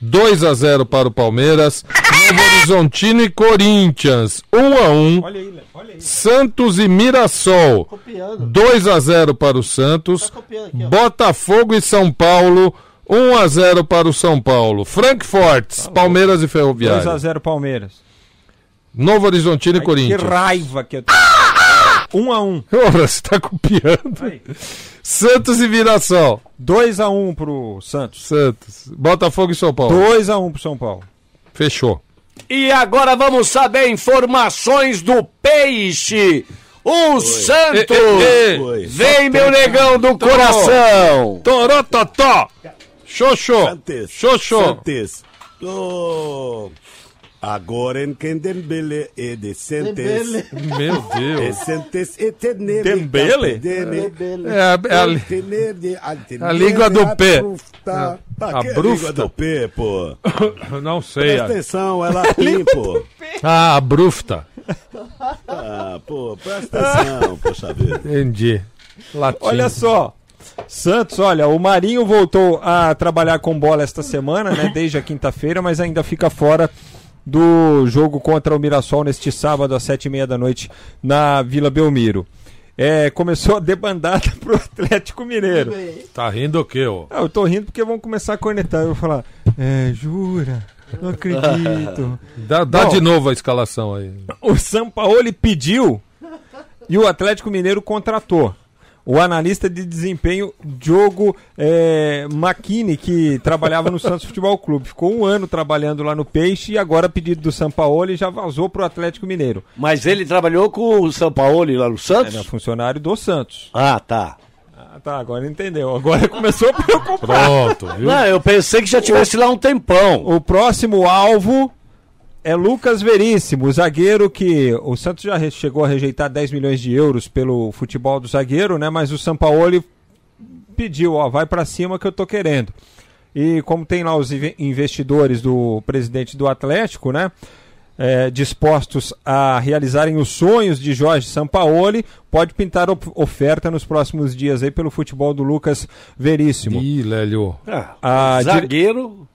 2 a 0 para o Palmeiras. Novo (laughs) Horizontino e Corinthians, 1 a 1 Olha aí, olha aí. Santos e Mirassol, 2 a 0 para o Santos. Botafogo e São Paulo, 1 a 0 para o São Paulo. Frankfurt, Palmeiras e Ferroviário. 2x0 Palmeiras. Novo Horizontino e Corinthians. Que raiva que eu tenho. 1x1. Ora, você tá copiando. Santos e Mirassol. 2x1 pro Santos. Santos. Botafogo e São Paulo. 2x1 pro São Paulo. Fechou. E agora vamos saber informações do peixe. O Santos! Ê, ê, ê. Vem, meu negão do coração! Torototó! Xoxô! Santos. Xoxô! Santos. Oh, agora em que (laughs) Dembele é de Santos. Meu Deus. Santos e Tenebe. Dembele? É a, é a, a língua do pé. Tá, A brufta. língua do pé, pô. (laughs) não sei. Presta a- atenção, é latim, (laughs) pô. Ah, a brufta. Ah, pô, presta atenção, poxa vida. Entendi. Latim. Olha só. Santos, olha, o Marinho voltou a trabalhar com bola esta semana, né? Desde a quinta-feira, mas ainda fica fora do jogo contra o Mirassol neste sábado às sete e meia da noite na Vila Belmiro. É, começou a debandada (laughs) pro Atlético Mineiro. Tá rindo o quê, ô? Ah, eu tô rindo porque vão começar a cornetar. Eu vou falar, é, jura? Não acredito. (laughs) Dá, dá Bom, de novo a escalação aí. o Sampaoli pediu e o Atlético Mineiro contratou. O analista de desempenho Diogo é, Macchini, que trabalhava no Santos Futebol Clube. Ficou um ano trabalhando lá no Peixe e agora, a pedido do Sampaoli, já vazou para o Atlético Mineiro. Mas ele trabalhou com o São Paulo lá no Santos? Era funcionário do Santos. Ah, tá. Ah, tá, agora entendeu. Agora (laughs) começou a preocupar. Pronto, viu? Não, eu pensei que já tivesse lá um tempão. O próximo alvo é Lucas Veríssimo, o zagueiro que o Santos já chegou a rejeitar 10 milhões de euros pelo futebol do zagueiro, né? Mas o Sampaoli pediu, ó, vai pra cima que eu tô querendo. E como tem lá os inve- investidores do presidente do Atlético, né? é, dispostos a realizarem os sonhos de Jorge Sampaoli, pode pintar op- oferta nos próximos dias aí pelo futebol do Lucas Veríssimo. Ih, Lélio. A dire- zagueiro.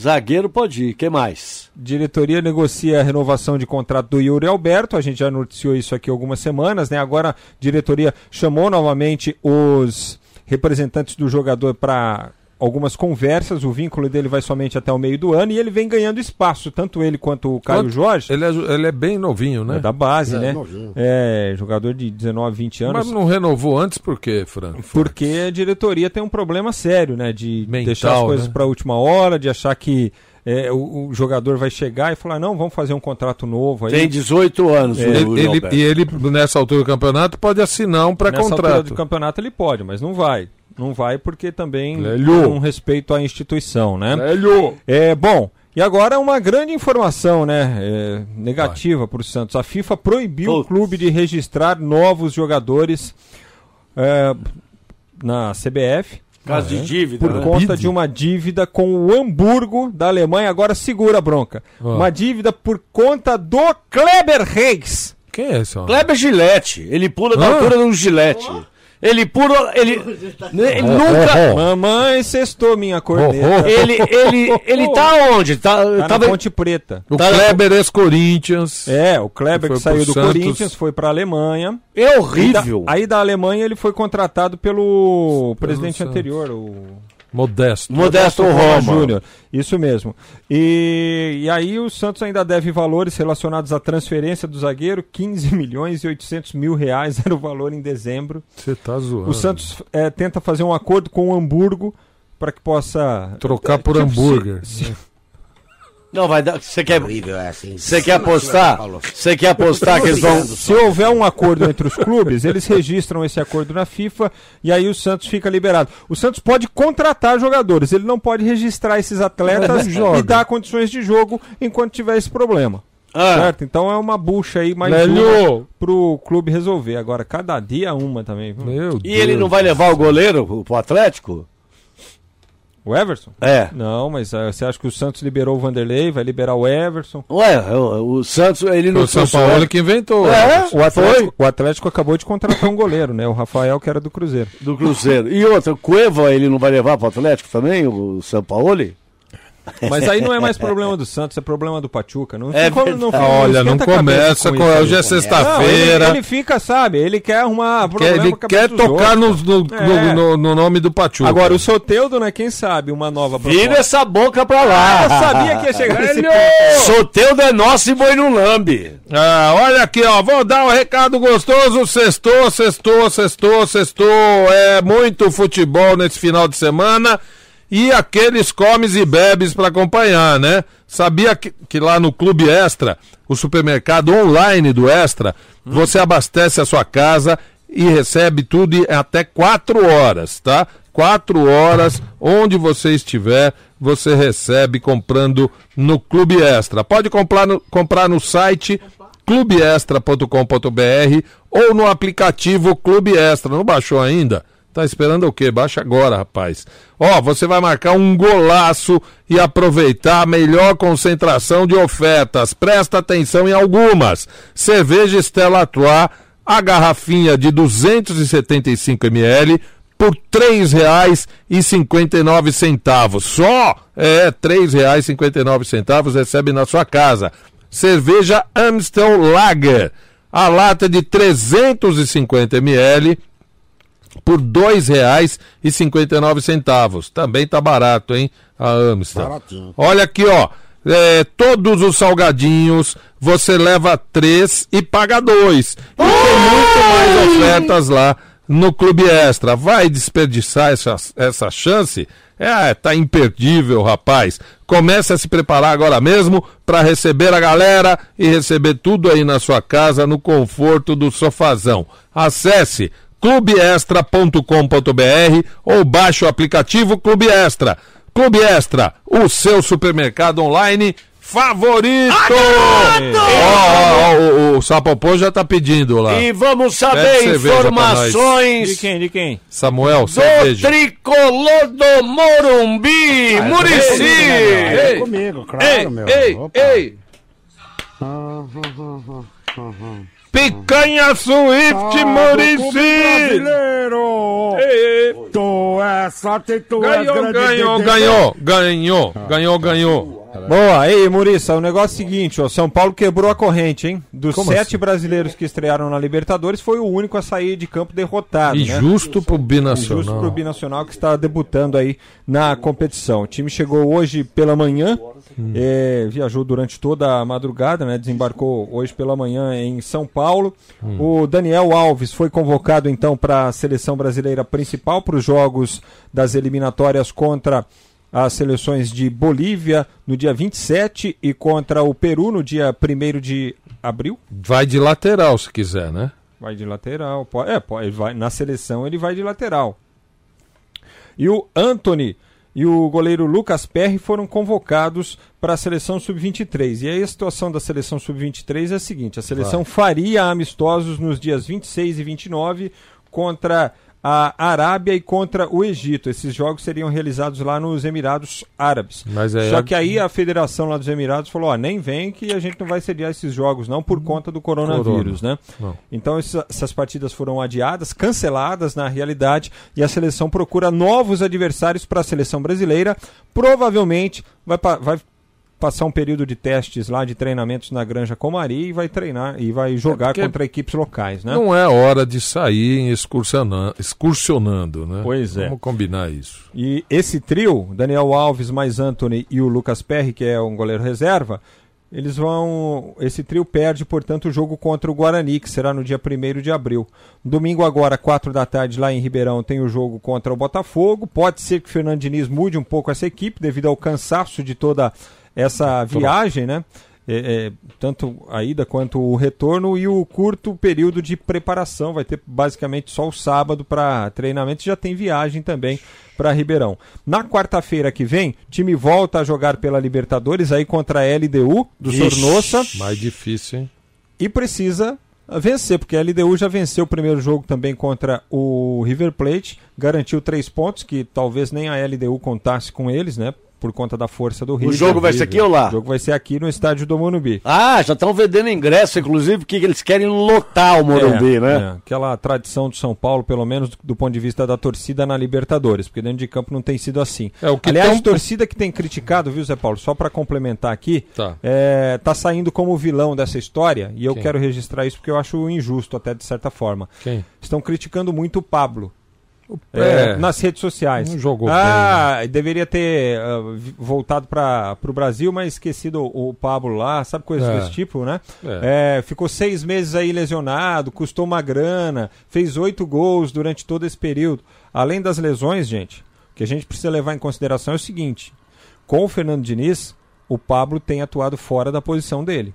Zagueiro pode ir. que mais? diretoria negocia a renovação de contrato do Yuri Alberto. A gente já noticiou isso aqui algumas semanas, né? Agora a diretoria chamou novamente os representantes do jogador para algumas conversas. O vínculo dele vai somente até o meio do ano e ele vem ganhando espaço, tanto ele quanto o Caio Quanto- Jorge. Ele é, ele é bem novinho, né? É da base, É, né? novinho. É, jogador de 19, 20 anos. Mas não renovou antes por quê, Franco? Porque a diretoria tem um problema sério, né? De Mental, deixar as coisas né? para a última hora, de achar que é, o, o jogador vai chegar e falar, não, vamos fazer um contrato novo aí. Tem 18 anos. É, o Ele, ele- e ele, nessa altura do campeonato, pode assinar um Nessa altura pré-contrato. do campeonato ele pode, mas não vai. Não vai porque também Lélio. um respeito à instituição, né? Lélio. É, bom, e agora uma grande informação, né? é, negativa para o Santos. A FIFA proibiu o Putz. clube de registrar novos jogadores é, na CBF. Caso de dívida. Por né? conta de uma dívida com o Hamburgo da Alemanha. Agora segura a bronca. Ó. Uma dívida por conta do Kleber Reis. Quem é esse? ó? Kleber Gillette. Ele pula da Hã? altura um Gillette. Ele pula. Ele, (laughs) ele Oh, nunca. Mamãe cestou minha corneta. Ele, ele, ele tá onde? Tá, Tá tava- na Ponte Preta. O Tá- Kleber ex-Corinthians. É, o Kleber que saiu do Santos. Corinthians, foi pra Alemanha. É horrível. da, aí da Alemanha ele foi contratado pelo presidente Santos. anterior, o Modesto. Modesto Roma Roma. Júnior. Isso mesmo. E, e aí o Santos ainda deve valores relacionados à transferência do zagueiro, 15 (laughs) milhões e 800 mil reais era o valor em dezembro. Você tá zoando. O Santos é, tenta fazer um acordo com o Hamburgo para que possa Trocar por (laughs) Tipo, hambúrguer. se- se- Não, vai dar. Você quer. Horrível é assim. Você quer apostar? Você quer apostar que eles vão. Se houver um acordo entre os clubes, eles registram esse acordo na FIFA e aí o Santos fica liberado. O Santos pode contratar jogadores, ele não pode registrar esses atletas e dar condições de jogo enquanto tiver esse problema. Ah, Certo? Então é uma bucha aí mais uma pro clube resolver. Agora, cada dia uma também. viu? Meu e ele não vai levar o goleiro pro Atlético? O Everson? É. Não, mas ah, você acha que o Santos liberou o Vanderlei, vai liberar o Everson? Ué, o, o Santos, ele Foi não o São Paulo que inventou. É, O Atlético, o Atlético acabou de contratar um goleiro, né? O Rafael, que era do Cruzeiro. do Cruzeiro. E outra, o Cueva ele não vai levar pro Atlético também, o São Paulo? (laughs) Mas aí não é mais problema do Santos, é problema do Pachuca. Não, É fica- verdade. Olha, não cabeça começa com isso hoje é Não, sexta-feira. ele, ele fica, sabe, ele quer arrumar Quer- problema ele quer tocar outros. no, no, É. no- no nome do Pachuca. Agora, o Soteudo, né? Quem sabe, uma nova Vira essa boca pra lá. Ah, eu sabia que ia chegar nesse ponto. Soteudo é nosso e boi no lambe. Ah, olha aqui, ó, vou dar um recado gostoso. Sextou, sextou, sextou, sextou. É muito futebol nesse final de semana. E aqueles comes e bebes para acompanhar, né? Sabia que, que lá no Clube Extra, o supermercado online do Extra, você abastece a sua casa e recebe tudo em até quatro horas, tá? Quatro horas, onde você estiver, você recebe comprando no Clube Extra. Pode comprar no, comprar no site clubeextra.com.br ou no aplicativo Clube Extra. Não baixou ainda? Tá esperando o quê? Baixa agora, rapaz. Ó, você vai marcar um golaço e aproveitar a melhor concentração de ofertas. Presta atenção em algumas. Cerveja Stella a garrafinha de 275 ml por R$ 3,59. Só é R$ 3,59 recebe na sua casa. Cerveja Amstel Lager, a lata de 350 ml por R$ 2,59. Também tá barato, hein? A Amstel. Baratinho. Olha aqui, ó. É, todos os salgadinhos, você leva três e paga dois. E tem muito mais ofertas lá no Clube Extra. Vai desperdiçar essa, essa chance? É, tá imperdível, rapaz. Comece a se preparar agora mesmo para receber a galera e receber tudo aí na sua casa no conforto do sofazão. Acesse clubeextra.com.br ou baixe o aplicativo Clube Extra. Clube Extra, o seu supermercado online favorito! Ó, ó, o, o Sapopô já tá pedindo lá. E vamos saber informações De quem? De quem? Samuel, do cerveja. tricolor do Morumbi, Murici. É comigo, claro, meu. ei, Opa. ei! Picanha Swift Ah, Murici! Tu é sorte, tu é Ganhou, grande ganhou, dedé. ganhou, ganhou, ganhou, ganhou. Boa, aí, Muriça, o negócio é o seguinte, ó, São Paulo quebrou a corrente, hein? Dos Como sete assim? brasileiros que estrearam na Libertadores, foi o único a sair de campo derrotado, E né? justo pro Justo Binacional. pro Binacional que está debutando aí na competição. O time chegou hoje pela manhã, eh, viajou durante toda a madrugada, né? Desembarcou hoje pela manhã em São Paulo. O Daniel Alves foi convocado então para a seleção brasileira principal para os jogos das eliminatórias contra as seleções de Bolívia no dia 27 e contra o Peru no dia 1 de abril. Vai de lateral se quiser, né? Vai de lateral. É, vai, na seleção ele vai de lateral. E o Anthony e o goleiro Lucas Perry foram convocados para a seleção sub-23. E aí a situação da seleção sub-23 é a seguinte: a seleção faria amistosos nos dias 26 e 29 contra a Arábia e contra o Egito. Esses jogos seriam realizados lá nos Emirados Árabes. Mas aí Só que aí a federação lá dos Emirados falou: ó, nem vem que a gente não vai sediar esses jogos, não, por conta do coronavírus, Corona. né? Não. Então essa- essas partidas foram adiadas, canceladas na realidade, e a seleção procura novos adversários para a seleção brasileira. Provavelmente vai, vai passar um período de testes lá, de treinamentos na Granja Comari e vai treinar e vai jogar porque contra equipes locais, né? Não é hora de sair em excursiona- excursionando, né? Pois é. Vamos combinar isso. E esse trio, Daniel Alves mais Anthony e o Lucas Perry, que é um goleiro reserva, eles vão. Esse trio perde, portanto, o jogo contra o Guarani, que será no dia 1 de abril. Domingo, agora, 4 da tarde, lá em Ribeirão, tem o jogo contra o Botafogo. Pode ser que o Fernando Diniz mude um pouco essa equipe, devido ao cansaço de toda essa viagem, né? É, é, tanto a ida quanto o retorno e o curto período de preparação. Vai ter basicamente só o sábado para treinamento e já tem viagem também para Ribeirão. Na quarta-feira que vem, o time volta a jogar pela Libertadores aí contra a LDU do Ixi, Sornossa Mais difícil, hein? e precisa vencer, porque a LDU já venceu o primeiro jogo também contra o River Plate, garantiu três pontos, que talvez nem a LDU contasse com eles, né? Por conta da força do Rio. O jogo vai ser aqui ou lá? O jogo vai ser aqui no estádio do Morumbi. Ah, já estão vendendo ingresso, inclusive, porque eles querem lotar o Morumbi, É, né? é, aquela tradição do São Paulo, pelo menos do, do ponto de vista da torcida na Libertadores, porque dentro de campo não tem sido assim. É, o que Aliás, tão- torcida que tem criticado, viu, Zé Paulo, só para complementar aqui, Tá. é, tá saindo como vilão dessa história, e eu Quem? quero registrar isso porque eu acho injusto, até de certa forma. Quem? Estão criticando muito o Pablo. É. Nas redes sociais. Não jogou ah, deveria ter vi- voltado para o Brasil, mas esquecido o, o Pablo lá, sabe coisas É. desse tipo, né? É. É, ficou seis meses aí lesionado, custou uma grana, fez oito gols durante todo esse período. Além das lesões, gente, o que a gente precisa levar em consideração é o seguinte: com o Fernando Diniz, o Pablo tem atuado fora da posição dele.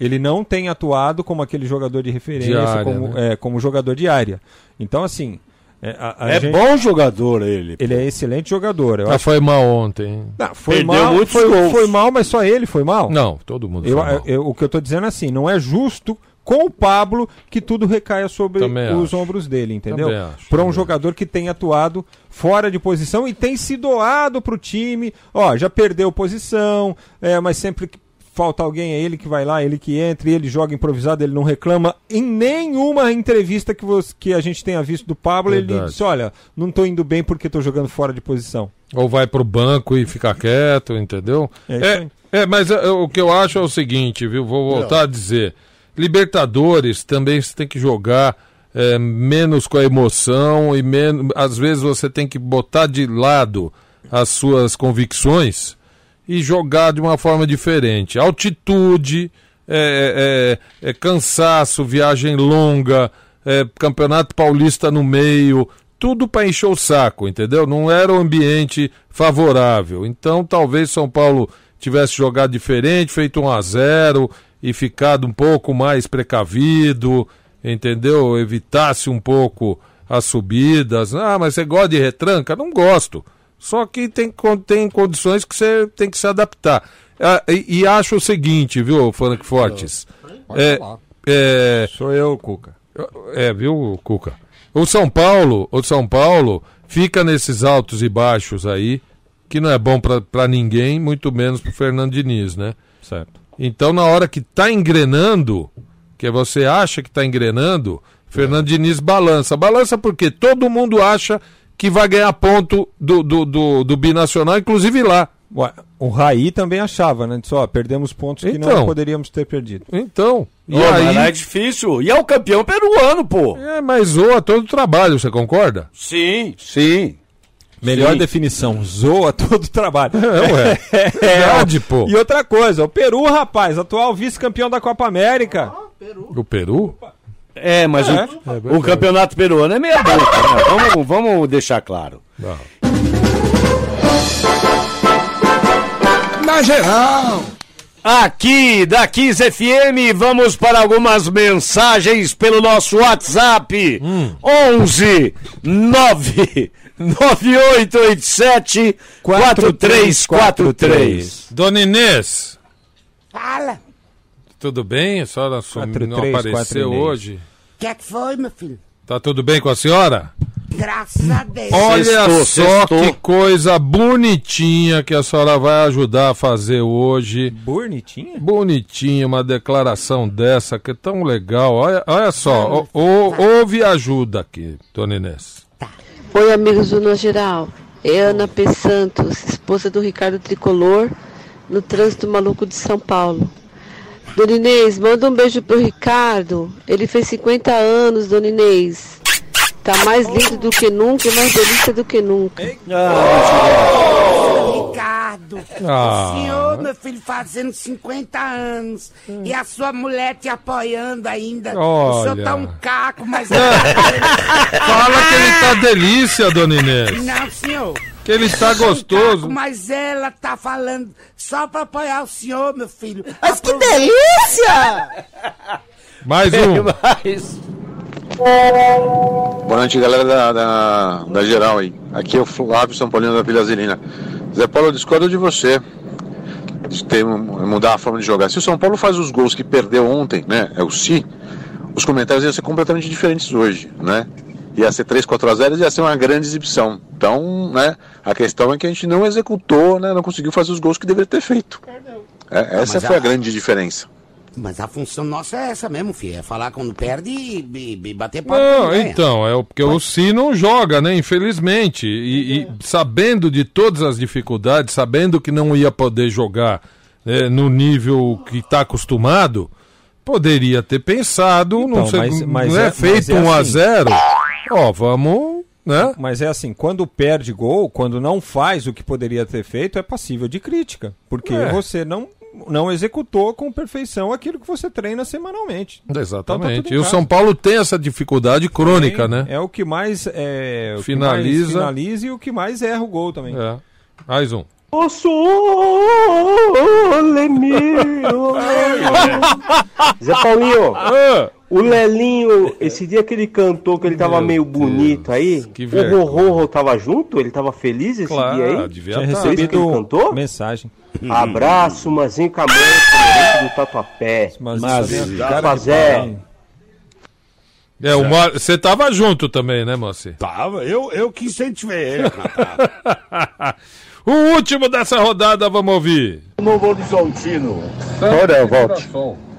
Ele não tem atuado como aquele jogador de referência, De área, como, né? é, como jogador de área. Então, assim. É, a- a É gente- bom jogador ele. Ele é excelente jogador. Eu Ah, acho foi mal ontem. hein? não, foi Perdeu mal, muitos foi, gols. foi mal, mas só ele foi mal. Não, todo mundo Eu- foi mal. eu- o que eu tô dizendo é assim, não é justo com o Pablo que tudo recaia sobre Também os acho. ombros dele, entendeu? Também acho, Para um jogador que tem atuado fora de posição e tem se doado pro time. Ó, já perdeu posição, é, mas sempre que falta alguém é ele que vai lá, ele que entra, ele joga improvisado, ele não reclama. Em nenhuma entrevista que, você, que a gente tenha visto do Pablo, ele Verdade. disse, olha, não tô indo bem porque tô jogando fora de posição. Ou vai pro banco e fica quieto, entendeu? É É, é, mas é, o que eu acho é o seguinte, viu? Vou voltar a dizer. Libertadores também você tem que jogar é, menos com a emoção e menos. Às vezes você tem que botar de lado as suas convicções e jogar de uma forma diferente. Altitude, é, é, é cansaço, viagem longa, é, campeonato paulista no meio, tudo para encher o saco, entendeu? Não era um ambiente favorável. Então talvez São Paulo tivesse jogado diferente, feito 1 a 0 e ficado um pouco mais precavido, entendeu? Evitasse um pouco as subidas. Ah, mas você gosta de retranca? Não gosto. Só que tem, tem condições que você tem que se adaptar. Ah, e, e acho o seguinte, viu, Frank Fortes? É, é, Sou eu, Cuca. é, viu, Cuca? O São Paulo, o São Paulo fica nesses altos e baixos aí, que não é bom pra pra ninguém, muito menos pro Fernando Diniz, né? Certo. Então, na hora que tá engrenando, que você acha que tá engrenando, Fernando Diniz balança. Balança porque todo mundo acha que vai ganhar ponto do, do, do, do binacional, inclusive lá. Ué, o Raí também achava, né? Disse, ó, perdemos pontos que não Então. poderíamos ter perdido. Então, e mas aí... é difícil. E é o campeão peruano, pô. É, mas zoa todo o trabalho, você concorda? Sim, sim. Melhor Sim. definição, zoa todo o trabalho. É, ué. (laughs) Verdade, pô. E outra coisa, o Peru, rapaz, atual vice-campeão da Copa América. O Peru? É, mas É. o, o campeonato peruano é meia boca, né? Vamos, vamos deixar claro. Não. Na geral. Aqui da 15 FM, vamos para algumas mensagens pelo nosso WhatsApp. 11 9 9887 4343. Dona Inês, Fala. Tudo bem? A senhora não 43, apareceu 4 hoje? O que é que foi, meu filho? Tá tudo bem com a senhora? Graças a Deus. Olha Sextou, só sextou. que coisa bonitinha que a senhora vai ajudar a fazer hoje. Bonitinha? Bonitinha, uma declaração dessa que é tão legal. Olha, olha só, o- o- ouve e ajuda aqui, Dona Inês. Oi, amigos do No Geral. É Ana P. Santos, esposa do Ricardo Tricolor, no trânsito maluco de São Paulo. Dona Inês, manda um beijo pro Ricardo. Ele fez 50 anos, Dona Inês. Tá mais lindo do que nunca e mais delícia do que nunca. Ricardo, Ah. o senhor, meu filho, fazendo 50 anos e a sua mulher te apoiando ainda. O senhor Olha. tá um caco, mas. (laughs) Fala que ele tá delícia, Dona Inês. Não, senhor. Que ele tá um gostoso. caco, mas ela tá falando só pra apoiar o senhor, meu filho. Mas que delícia! Mais um. Mas... Boa noite, galera da, da, da geral aí. Aqui é o Flávio São Paulino da Vila Zelina. Zé Paulo, eu discordo de você. De ter, mudar a forma de jogar. Se o São Paulo faz os gols que perdeu ontem, né? É o si, os comentários iam ser completamente diferentes hoje, né? Ia ser 3, 4 a 0 ia ser uma grande exibição. Então, né, a questão é que a gente não executou, né, não conseguiu fazer os gols que deveria ter feito. É, essa mas foi a a- grande diferença. Mas a função nossa é essa mesmo, filho. É falar quando perde e, e- bater papo. Não, então, é porque o Si não joga, né? Infelizmente. E, e sabendo de todas as dificuldades, sabendo que não ia poder jogar né, no nível que está acostumado, poderia ter pensado, não, Então, sei, mas- mas não é, é- mas feito é 1 a assim. 0 Ó, vamos, né? Mas é assim, quando perde gol, quando não faz o que poderia ter feito, é passível de crítica. Porque É. você não, não executou com perfeição aquilo que você treina semanalmente. Então tá Exatamente. tudo em e o. São Paulo tem essa dificuldade crônica, Tem, né? É o que mais é, o que Finaliza. mais finaliza e o que mais erra o gol também. É. Mais um. Ô, Solemiro! (laughs) Zé Paulinho, o Lelinho, esse dia que ele cantou, que ele tava meio bonito aí, o vergonha. Rorro tava junto? Ele tava feliz esse Claro, dia aí? devia Tinha tá. recebido que ele cantou? mensagem. Abraço, Mazinho Camões, Palmeirense do Tatuapé. Mazinho, cara de Fazé. pau. É, o Mo- você tava junto também, né, Moacir? Tava, eu, eu que incentivei ele. (laughs) o último dessa rodada, vamos ouvir. Novo Horizontino. Olha, Volte.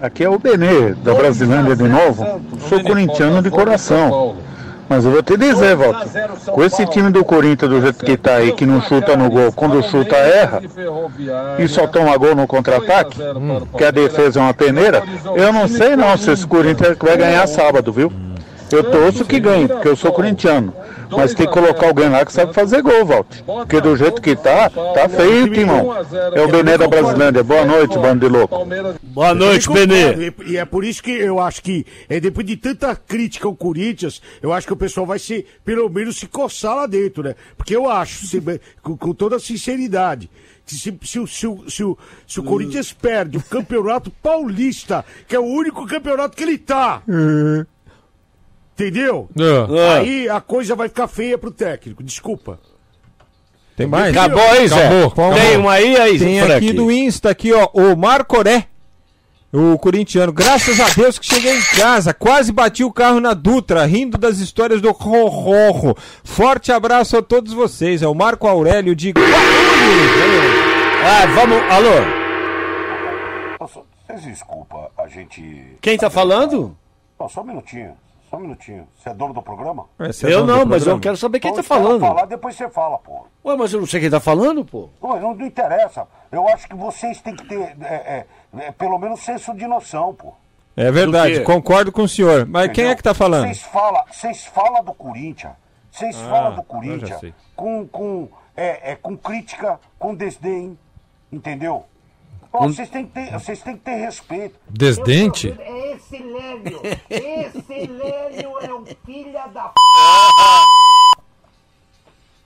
Aqui é o Benê, da Brasilândia de novo. Sou corintiano de coração. Mas eu vou te dizer, Volte. Com esse time do Corinthians do jeito que tá aí, que não chuta no gol, quando chuta erra, e só toma gol no contra-ataque, que a defesa é uma peneira, eu não sei não se esse Corinthians vai ganhar sábado, viu? Eu torço que ganhe, porque eu sou corintiano. Mas tem que colocar alguém lá que sabe fazer gol, Walter. Porque do jeito que tá, tá feio, Timão. É o Bené da Brasilândia. Boa noite, bando de louco. Boa noite, Benê. E é por isso que eu acho que, é, depois de tanta crítica ao Corinthians, eu acho que o pessoal vai se, pelo menos, se coçar lá dentro, né? Porque eu acho, se- com, com toda sinceridade, que se, se, o- se, se, o- se o Corinthians perde o Campeonato Paulista, que é o único campeonato que ele tá. Entendeu? É. Aí a coisa vai ficar feia pro técnico, desculpa. Tem mais? Acabou aí, Zé? Tem uma aí, aí, Tem Frank? aqui do Insta, aqui, ó, o Marcoré. O corintiano, graças a Deus que cheguei em casa, quase bati o carro na Dutra, rindo das histórias do Rorro. Forte abraço a todos vocês, é o Marco Aurélio de Ah, vamos, alô? Vocês desculpa a gente. Quem tá falando? Não, só um minutinho. Só um minutinho. Você é dono do programa? É, é Eu não, mas programa? eu quero saber quem Então, tá falando. falar, depois você fala, pô. Ué, mas eu não sei quem tá falando, pô. Pô, não, não interessa. Eu acho que vocês têm que ter, é, é, é, pelo menos, senso de noção, pô. É verdade, concordo com o senhor. Mas quem é que tá falando? Vocês falam vocês fala do Corinthians. Vocês Ah, falam do Corinthians com, com, é, é, com crítica, com desdém. Entendeu? Com- Vocês têm, que ter, vocês têm que ter respeito. Desdente? É esse Lélio. Esse Lélio é um filho da p.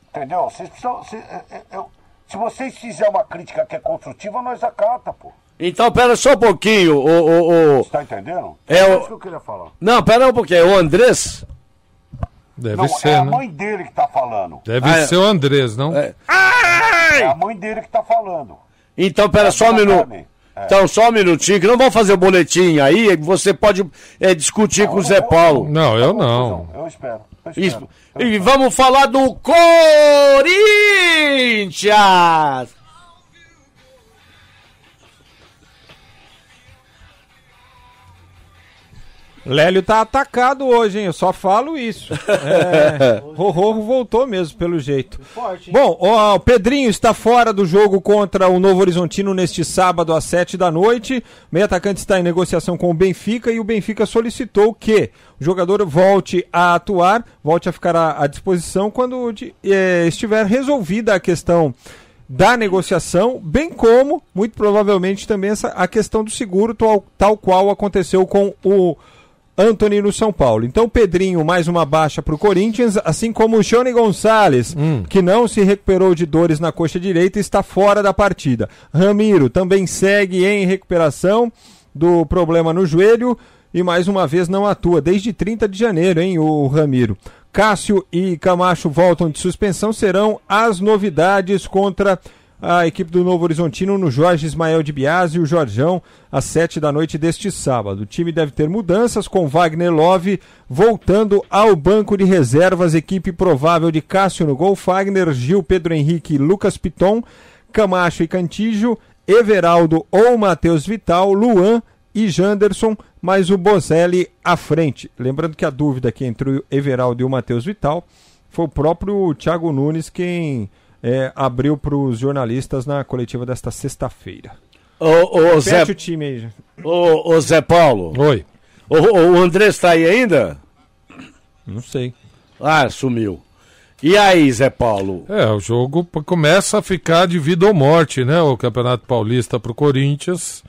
Entendeu? Vocês precisam. cê- é- é- é- se vocês fizerem uma crítica que é construtiva, nós acata, pô. Então, pera só um pouquinho, o... o, o... Tá entendendo? É o- isso que eu queria falar. Não, pera um pouquinho, é o Andrés? Deve não, ser, é a né? mãe dele que tá falando. Deve Ah, é. ser o Andrés, não? É. É a mãe dele que tá falando. Então, pera só um minuto. Então, só um minutinho, que não vamos fazer o boletim aí, você pode é, discutir com o Zé Paulo. Não, eu não. Eu espero. Eu espero. Isso. E vamos falar do Corinthians! Lélio tá atacado hoje, hein? Eu só falo isso. (laughs) É, Rorro voltou mesmo, pelo jeito. Bom, ó, o Pedrinho está fora do jogo contra o Novo Horizontino neste sábado às 7 da noite. O meio atacante está em negociação com o Benfica e o Benfica solicitou que o jogador volte a atuar, volte a ficar à, à disposição quando de- eh, estiver resolvida a questão da negociação, bem como, muito provavelmente, também essa, a questão do seguro, tal, tal qual aconteceu com o Anthony no São Paulo. Então, Pedrinho, mais uma baixa para o Corinthians, assim como o Johnny Gonçalves, que não se recuperou de dores na coxa direita, está fora da partida. Ramiro também segue em recuperação do problema no joelho e mais uma vez não atua desde 30 de janeiro, hein, o Ramiro. Cássio e Camacho voltam de suspensão, serão as novidades contra a equipe do Novo Horizontino no Jorge Ismael de Biasi e o Jorjão às sete da noite deste sábado. O time deve ter mudanças com Wagner Love voltando ao banco de reservas, equipe provável de Cássio no gol, Fagner, Gil, Pedro Henrique, Lucas Piton, Camacho e Cantijo, Everaldo ou Matheus Vital, Luan e Janderson, mais o Bozelli à frente. Lembrando que a dúvida aqui entre o Everaldo e o Matheus Vital foi o próprio Thiago Nunes quem é, abriu para os jornalistas na coletiva desta sexta-feira. Ô, ô, Repete Zé, o time aí. já. ô, ô, Zé Paulo. Oi. O, o André está aí ainda? Não sei. Ah, sumiu. E aí, Zé Paulo? É, o jogo começa a ficar de vida ou morte, né? O Campeonato Paulista pro Corinthians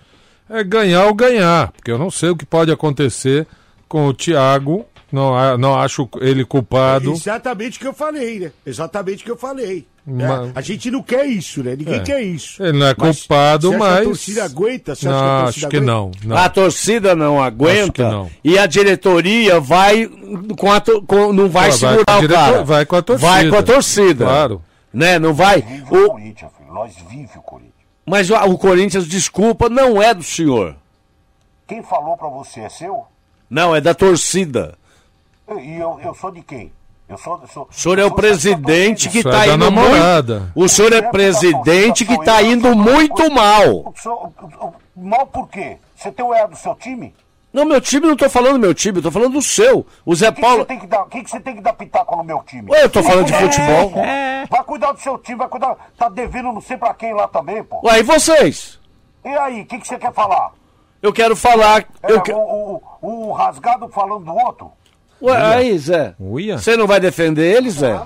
é ganhar ou ganhar, porque eu não sei o que pode acontecer com o Thiago, não, não acho ele culpado. Exatamente o que eu falei, né? Exatamente o que eu falei. É, a gente não quer isso, né? Ninguém É. quer isso. Ele não é Mas culpado, mas. que a torcida aguenta? Você acha que a não, torcida acho que aguenta? não. não. A torcida não aguenta não. e a diretoria vai com a to- com- não vai Vai segurar a o diretor- cara. vai com a torcida. Vai com a torcida. Claro. Né? Não vai. O, Corinthians, filho. Nós vive o Corinthians. mas o, o Corinthians, desculpa, não é do senhor. Quem falou pra você é seu? Não, é da torcida. E eu, eu sou de quem? Eu sou, eu sou, O senhor é o presidente que está é indo namorada. muito. O senhor é presidente que está indo muito mal. Mal por quê? Você tem o E do seu time? Não, meu time, não tô falando do meu time, eu tô falando do seu. O Zé que, Paulo. O que, que você tem que dar pitaco no meu time? Ué, eu tô falando de futebol. (laughs) Vai cuidar do seu time, vai cuidar. Tá devendo não sei pra quem lá também, pô. Ué, e vocês? E aí, o que, que você quer falar? Eu quero falar. É, Eu que... o, o, o rasgado falando do outro? Ué, aí, Zé. Uia. Você não vai defender ele, Zé?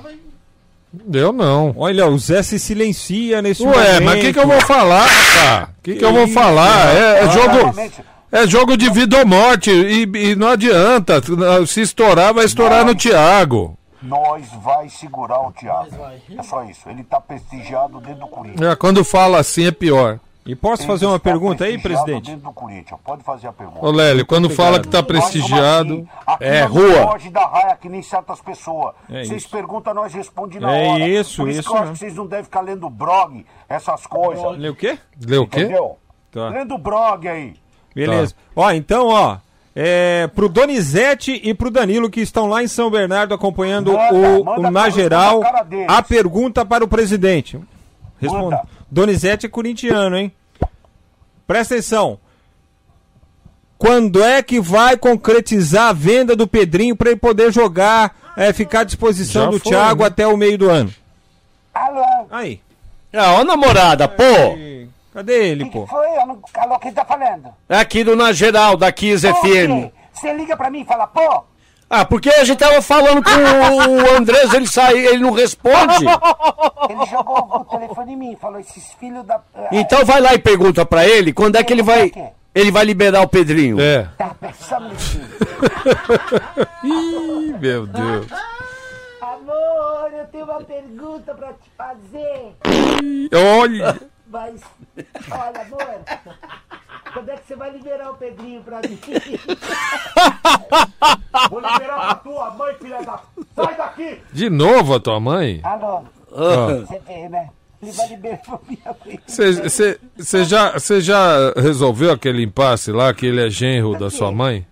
Eu não. Olha, o Zé se silencia nesse Ué, momento. mas o que, que eu vou falar, rapaz? O que, que eu vou isso, falar? É, é Ah, jogo. realmente. É jogo de vida ou morte. E, e não adianta. Se estourar, vai estourar no Thiago. Nós vai segurar o Thiago. É só isso. Ele tá prestigiado dentro do Corinthians. É, quando fala assim é pior. E posso fazer uma está pergunta aí, presidente? Dentro do Corinthians. Pode fazer a pergunta. Ô, Lélio, quando fala que tá Nós somos prestigiado. assim. É, rua. Foge da raia que nem certas pessoas. É vocês isso. perguntam, nós respondemos na É hora. isso, Por isso, isso que eu acho que vocês não devem ficar lendo blog, essas coisas. Lê o quê? Lê o quê? Entendeu? Tá. Lendo blog aí. Beleza. Ó, então, ó. É, pro Donizete e pro Danilo que estão lá em São Bernardo acompanhando Manda, o, manda o Na Geral, a pergunta para o presidente. Responda. Manda. Donizete é corintiano, hein? Presta atenção. Quando é que vai concretizar a venda do Pedrinho para ele poder jogar, é, ficar à disposição Já do foi, Thiago né? até o meio do ano? Alô? Aí. Ah, ó, namorada, pô. Ei, Cadê ele, que, pô? que foi? Eu não... Alô, quem tá falando? É aqui do Na Geral, da Kiss FM. Você liga pra mim e fala, pô, Ah, porque a gente tava falando com o Andrés, ele sai, ele não responde. ele jogou o telefone em mim, falou, esses filhos da... Então vai lá e pergunta pra ele quando é que ele vai. Ele vai liberar o Pedrinho. É. Tá, um minutinho. (laughs) Ih, meu Deus. Amor, eu tenho uma pergunta pra te fazer. Olha. Mas, olha, amor, quando é que você vai liberar o Pedrinho pra mim? (laughs) Vou liberar pra tua mãe, filha da... Sai daqui! De novo a tua mãe? Alô, Ah. você vê, né? Ele vai liberar pra minha mãe. Você já, cê já resolveu aquele impasse lá que ele é genro da sua mãe?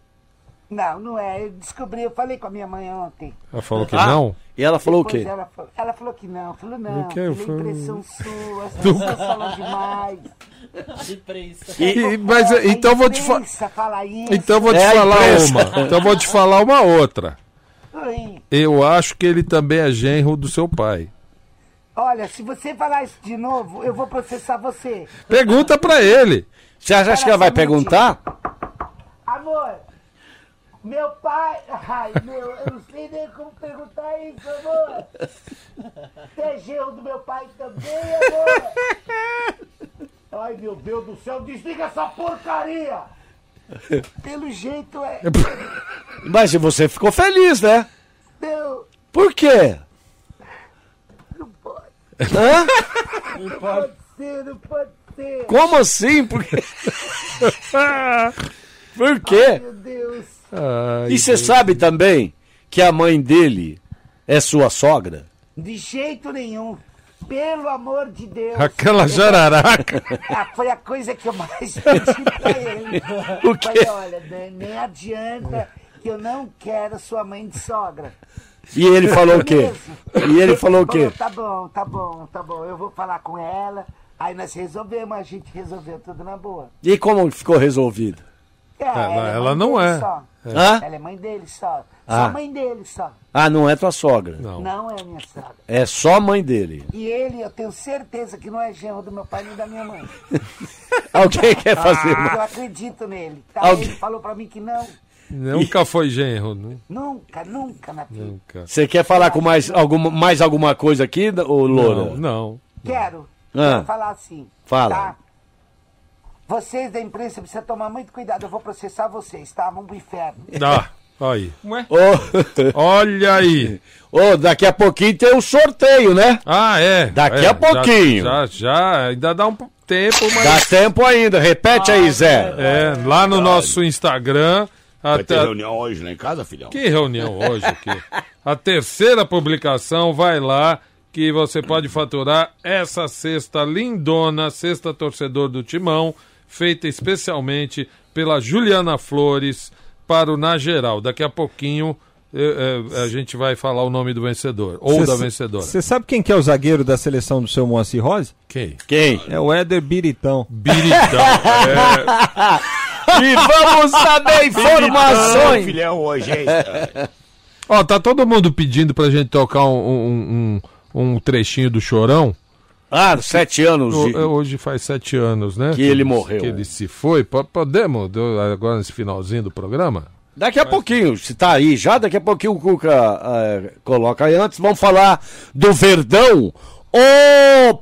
Não, não é. Eu descobri, eu falei com a minha mãe ontem. Ela falou que Ah, não? E ela falou o Depois quê? Ela, falou- ela falou que não. Falou, não, que é impressão sua, (laughs) as pessoas falam demais. (laughs) E- mas, A então vou te fa- imprensa fala isso. Então vou te É falar uma. Então vou te falar uma outra. Oi. Eu acho que ele também é genro do seu pai. Olha, se você falar isso de novo, eu vou processar você. Pergunta pra ele. Você acha que ela vai perguntar? Amor, meu pai. (laughs) Ai, meu, eu não sei nem como perguntar isso, amor. Você é genro do meu pai também, amor? (laughs) Ai, meu Deus do céu, desliga essa porcaria! Pelo jeito é. Mas você ficou feliz, né? Não, Por quê? não pode. Hã? Não pode ser, não pode ser. Como assim? Por quê? (laughs) Por quê? Meu Deus. Ai, E você sabe também que a mãe dele é sua sogra? De jeito nenhum. Pelo amor de Deus. Aquela jararaca. (laughs) Ah, foi a coisa que eu mais pedi pra ele. O quê? Falei, olha, nem- nem adianta que eu não quero sua mãe de sogra. E ele falou o quê? E ele falou o quê? Tá bom, tá bom, tá bom. Eu vou falar com ela. Aí nós resolvemos, a gente resolveu tudo na boa. E como ficou resolvido? É, Ela- é ela mãe não é. Hã? Ela é mãe dele só. Ah. Só mãe dele só. Ah, não é tua sogra. Não. é minha sogra. É só a mãe dele. E ele, eu tenho certeza que não é genro do meu pai nem da minha mãe. (laughs) Alguém quer fazer Ah, eu acredito nele. Tá? Alguém- Ele falou pra mim que não. Nunca foi genro, né? Nunca, nunca na vida. Nunca. Você quer falar com mais alguma, mais alguma coisa aqui, ô Loura? Não, não. Quero. Ah. Quero falar assim. Fala. Tá? Vocês da imprensa precisam tomar muito cuidado. Eu vou processar vocês, tá? Vamos pro inferno. Ah, aí. Ô, (laughs) Olha aí. Ô, daqui a pouquinho tem o sorteio, né? Ah, é. Daqui É, a pouquinho. Já, já, já, ainda dá um tempo, mas. Dá tempo ainda. Repete aí, Zé. É, lá no nosso Instagram. Vai ter até- reunião hoje lá em casa, filhão? Que reunião hoje aqui? A terceira publicação, vai lá que você pode faturar essa cesta lindona, cesta torcedor do Timão, feita especialmente pela Juliana Flores para o Na Geral. Daqui a pouquinho eh, eh, a gente vai falar o nome do vencedor, ou Cê da vencedora. Você sabe quem que é o zagueiro da seleção do seu Moacir Rose? Quem? Quem? É o Éder Biritão. Biritão. (laughs) E vamos saber informações. filhão hoje, hein? Ó, tá todo mundo pedindo pra gente tocar um, um, um, um trechinho do Chorão. Ah, sete anos. O- de- é, Hoje faz sete anos, né? Que ele morreu. Que ele se foi. Po- Podemos, agora nesse finalzinho do programa? Daqui a pouquinho, se tá aí já, daqui a pouquinho o Cuca eh, coloca aí. Antes, vamos falar do Verdão. O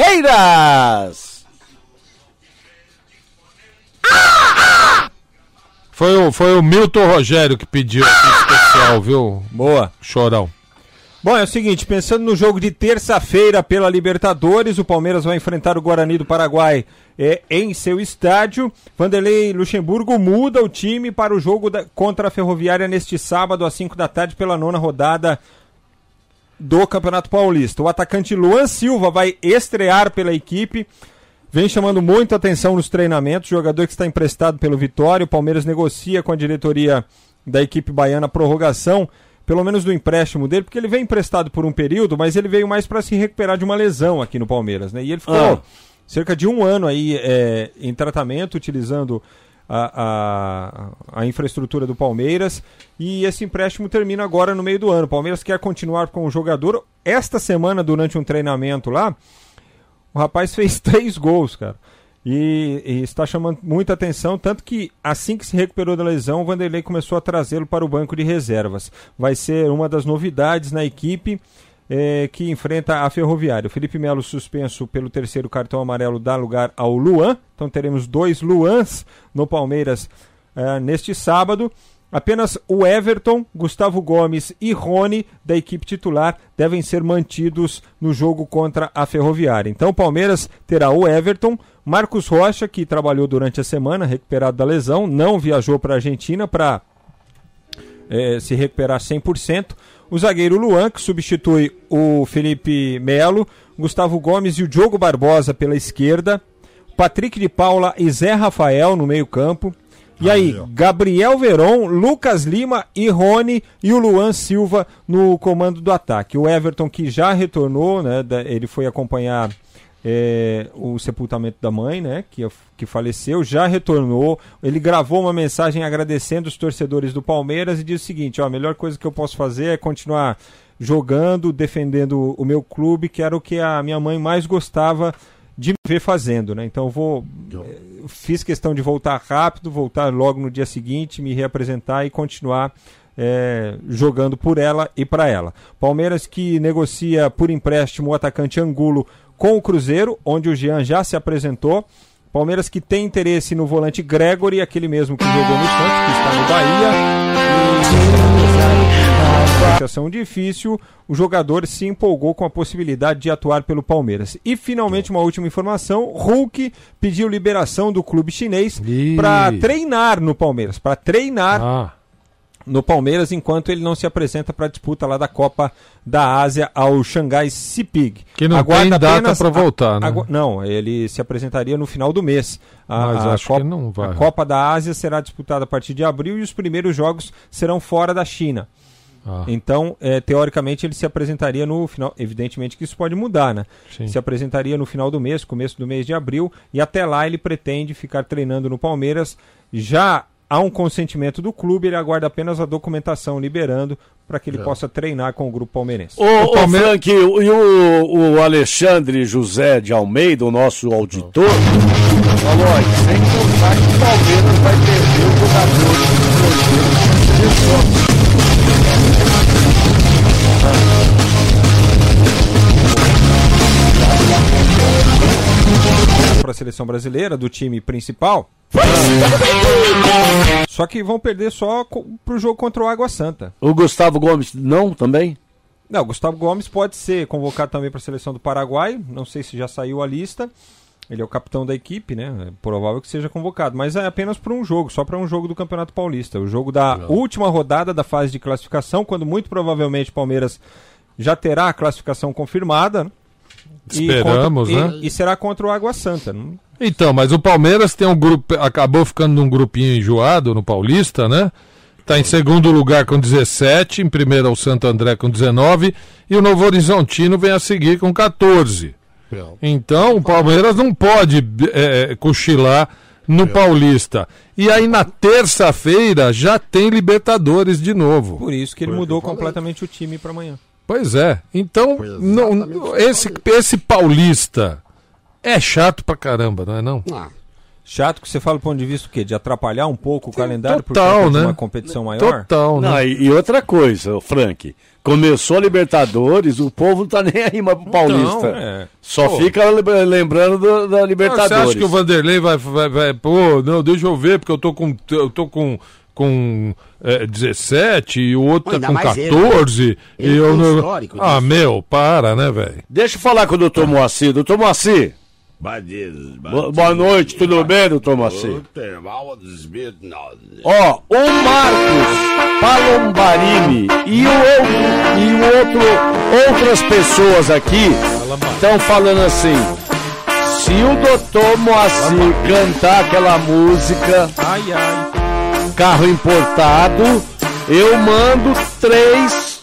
Palmeiras! Foi o, foi o Milton Rogério que pediu aqui especial, viu? Boa. Chorão. Bom, é o seguinte, pensando no jogo de terça-feira pela Libertadores, o Palmeiras vai enfrentar o Guarani do Paraguai é, em seu estádio. Vanderlei Luxemburgo muda o time para o jogo da- contra a Ferroviária neste sábado às 5 da tarde pela nona rodada do Campeonato Paulista. O atacante Luan Silva vai estrear pela equipe. Vem chamando muito atenção nos treinamentos. Jogador que está emprestado pelo Vitória. O Palmeiras negocia com a diretoria da equipe baiana a prorrogação, pelo menos do empréstimo dele, porque ele veio emprestado por um período, mas ele veio mais para se recuperar de uma lesão aqui no Palmeiras. Né? E ele ficou Ah. cerca de um ano aí é, em tratamento, utilizando a, a, a infraestrutura do Palmeiras. E esse empréstimo termina agora no meio do ano. O Palmeiras quer continuar com o jogador. Esta semana, durante um treinamento lá, o rapaz fez (laughs) três gols, cara. E, e está chamando muita atenção, tanto que assim que se recuperou da lesão, o Vanderlei começou a trazê-lo para o banco de reservas. Vai ser uma das novidades na equipe eh, que enfrenta a Ferroviária. O Felipe Melo suspenso pelo terceiro cartão amarelo dá lugar ao Luan. Então teremos dois Luans no Palmeiras eh, neste sábado. Apenas o Everton, Gustavo Gomes e Rony, da equipe titular, devem ser mantidos no jogo contra a Ferroviária. Então o Palmeiras terá o Everton, Marcos Rocha, que trabalhou durante a semana, recuperado da lesão, não viajou para a Argentina para eh, se recuperar 100%. O zagueiro Luan, que substitui o Felipe Melo, Gustavo Gomes e o Diogo Barbosa pela esquerda, Patrick de Paula e Zé Rafael no meio-campo. E aí, Gabriel Veron, Lucas Lima e Rony e o Luan Silva no comando do ataque. O Everton que já retornou, né? ele foi acompanhar é, o sepultamento da mãe, né? Que, que faleceu, já retornou. Ele gravou uma mensagem agradecendo os torcedores do Palmeiras e disse o seguinte: ó, a melhor coisa que eu posso fazer é continuar jogando, defendendo o meu clube, que era o que a minha mãe mais gostava de me ver fazendo, né? Então eu vou eh, fiz questão de voltar rápido, voltar logo no dia seguinte, me reapresentar e continuar eh, jogando por ela e para ela. Palmeiras que negocia por empréstimo o atacante Angulo com o Cruzeiro, onde o Jean já se apresentou. Palmeiras que tem interesse no volante Gregory, aquele mesmo que jogou no Santos, que está no Bahia. Situação difícil, o jogador se empolgou com a possibilidade de atuar pelo Palmeiras. E finalmente uma última informação, Hulk pediu liberação do clube chinês para treinar no Palmeiras, para treinar Ah. No Palmeiras, enquanto ele não se apresenta para a disputa lá da Copa da Ásia ao Xangai Sipig. Que não tem data pra voltar, né? agu- Não, ele se apresentaria no final do mês. A, Mas a acho que Copa, não vai. a Copa da Ásia será disputada a partir de abril e os primeiros jogos serão fora da China. Ah. Então, eh, teoricamente, ele se apresentaria no final. Evidentemente que isso pode mudar, né? Sim. Se apresentaria no final do mês, começo do mês de abril, e até lá ele pretende ficar treinando no Palmeiras. Já há um consentimento do clube, ele aguarda apenas a documentação liberando para que ele possa treinar com o grupo palmeirense. Ô, ô Frank, e o, o Alexandre José de Almeida, o nosso auditor, falou, ó, sem contar que o Palmeiras vai perder o jogador para a seleção brasileira, do time principal. Só que vão perder só para o jogo contra o Água Santa. O Gustavo Gomes não também? Não, Gustavo Gomes pode ser convocado também para a seleção do Paraguai. Não sei se já saiu a lista. Ele é o capitão da equipe, né? É provável que seja convocado, mas é apenas para um jogo, só para um jogo do Campeonato Paulista. O jogo da última rodada da fase de classificação, quando muito provavelmente o Palmeiras já terá a classificação confirmada. Né? E Esperamos, contra- né? E, e será contra o Água Santa. Não- Então, mas o Palmeiras tem um grupo, acabou ficando num grupinho enjoado no Paulista, né? Tá em segundo lugar com 17, em primeiro é o Santo André com 19 e o Novo Horizontino vem a seguir com 14. Então, o Palmeiras não pode é, cochilar no Paulista. E aí na terça-feira já tem Libertadores de novo. Por isso que ele mudou completamente o time para amanhã. Pois é. Então, não, esse, esse Paulista é chato pra caramba, não é não? Chato que você fala do ponto de vista o quê? De atrapalhar um pouco o calendário por total, de né? uma competição maior? Não, e, e outra coisa, Frank. Começou a Libertadores, o povo não tá nem aí mais pro Paulista. é. Só Pô. fica lembra- lembrando do- da Não, Libertadores. Você acha que o Vanderlei vai, vai, vai- Pô, não, deixa eu ver, porque eu tô com. Eu tô com. Com é, 17 e o outro Ainda tá com mais ele, 14. né? e eu não... histórico Ah, disso. meu, para, né, velho? Deixa eu falar com o doutor Moacir. Doutor Moacir. Bo- Boa noite, tudo bem, doutor Moacir? Ó, o Marcos Palombarini e o outro, e o outro, outras pessoas aqui estão falando assim. Se o doutor Moacir cantar aquela música Carro Importado, eu mando três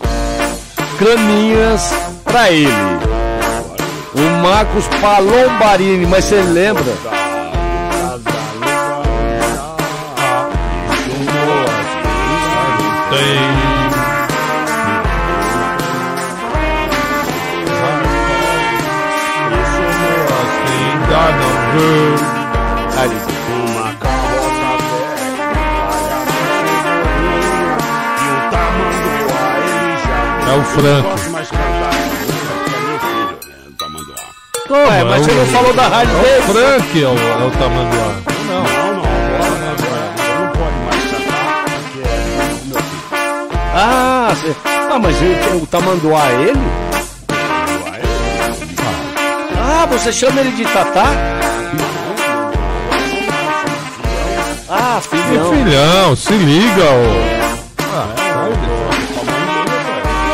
caninhas pra ele. O Marcos Palombarini, mas você lembra? Ainda É o Frank. Como? Ué, mas É você não falou da rádio é dele. O Frank é o, é o tamanduá. Não, não, agora né, agora não pode mais cantar, porque é meu filho. Ah, cê- ah mas ele, o Tamanduá é ele? Ah, você chama ele de Tatá? Ah, filhão. Filhão, se liga, ô.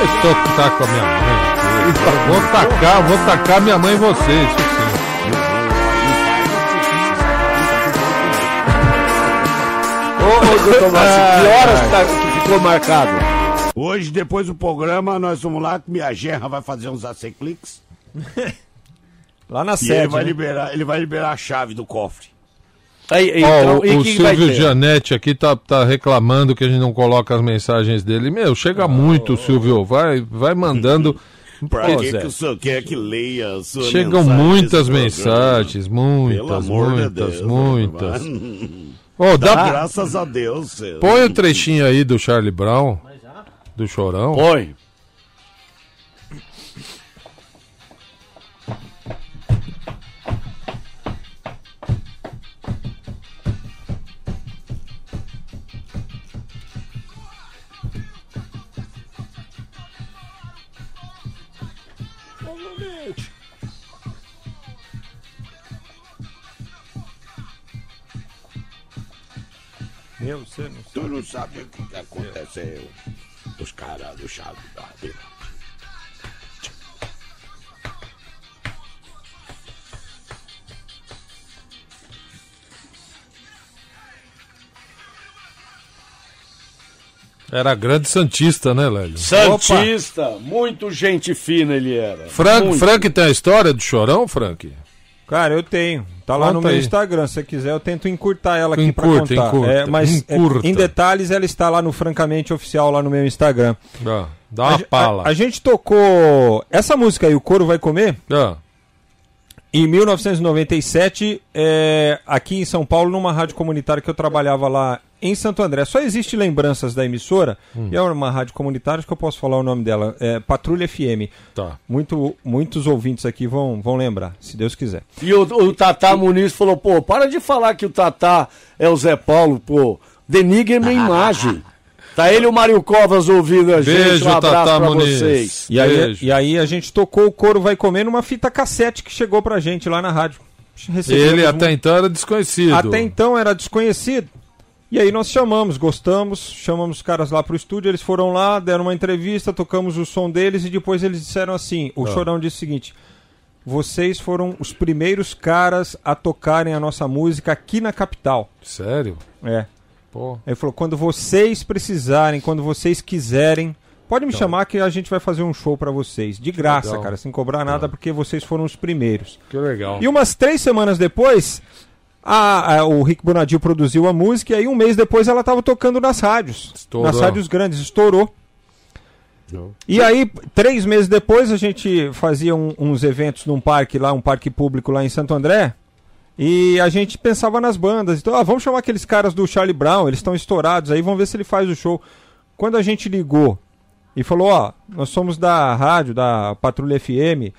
Eu tô tá com a minha mãe. aqui. Eu Vou tacar, vou tacar minha mãe em você, isso sim. Ô, ô, doutor Márcio, (laughs) que horas tá- que ficou marcado? Hoje, depois do programa, nós vamos lá que minha gerra vai fazer uns AC-Cliques. (laughs) Lá na E sede, ele vai, né? liberar, ele vai liberar a chave do cofre. Aí, Ó, o, o Silvio Gianetti aqui tá, tá reclamando que a gente não coloca as mensagens dele. Meu, chega muito, Silvio. Vai, vai mandando. (laughs) Pra Pô, que, Zé, que o senhor quer que leia a sua Chegam mensagem muitas mensagens, muitas, Pelo amor de muitas, Deus, muitas. né? Ô, dá- Graças a Deus. Põe o trechinho aí do Charlie Brown, do Chorão. Põe. Não sabe o que, que aconteceu. Os caras do Chave da Vila. Era grande Santista, né, Lélio? Santista, muito gente fina ele era. Frank. Frank tem a história do Chorão, Frank? Cara, eu tenho. Tá lá Conta no meu aí. Instagram. Se você quiser, eu tento encurtar ela aqui Encurta, pra contar. encurta, É, mas é, encurta. em detalhes, ela está lá no Francamente Oficial, lá no meu Instagram. Ah, dá uma a, pala. A, a gente tocou essa música aí, O Couro Vai Comer, Ah, em 1997, é, aqui em São Paulo, numa rádio comunitária que eu trabalhava lá em Santo André. Só existe lembranças da emissora, Hum. e é uma rádio comunitária, acho que eu posso falar o nome dela, é Patrulha FM. Tá. Muito, muitos ouvintes aqui vão, vão lembrar, se Deus quiser. E o, o Tatá Muniz falou, pô, para de falar que o Tatá é o Zé Paulo, pô. Denigre minha (laughs) imagem. Tá ele e o Mário Covas ouvindo a gente. Beijo, um abraço Tatá pra Muniz. vocês. E aí, e aí a gente tocou o Couro Vai Comer numa fita cassete que chegou pra gente lá na rádio. Recebemos ele um- até então era desconhecido. Até então era desconhecido. E aí nós chamamos, gostamos, chamamos os caras lá pro estúdio, eles foram lá, deram uma entrevista, tocamos o som deles e depois eles disseram assim, o Ah. Chorão disse o seguinte, vocês foram os primeiros caras a tocarem a nossa música aqui na capital. Sério? É. Pô. Ele falou, quando vocês precisarem, quando vocês quiserem, pode me Então. chamar que a gente vai fazer um show pra vocês. De graça, Legal. cara, sem cobrar nada, porque vocês foram os primeiros. Que legal. E umas três semanas depois, a- a- o Rick Bonadil produziu a música e aí um mês depois ela estava tocando nas rádios. Estourou. Nas rádios grandes, estourou. E aí, três meses depois, a gente fazia um- uns eventos num parque lá, um parque público lá em Santo André. E a gente pensava nas bandas. Então, ah, vamos chamar aqueles caras do Charlie Brown, eles estão estourados aí, vamos ver se ele faz o show. Quando a gente ligou e falou, ó, nós somos da rádio, da Patrulha FM,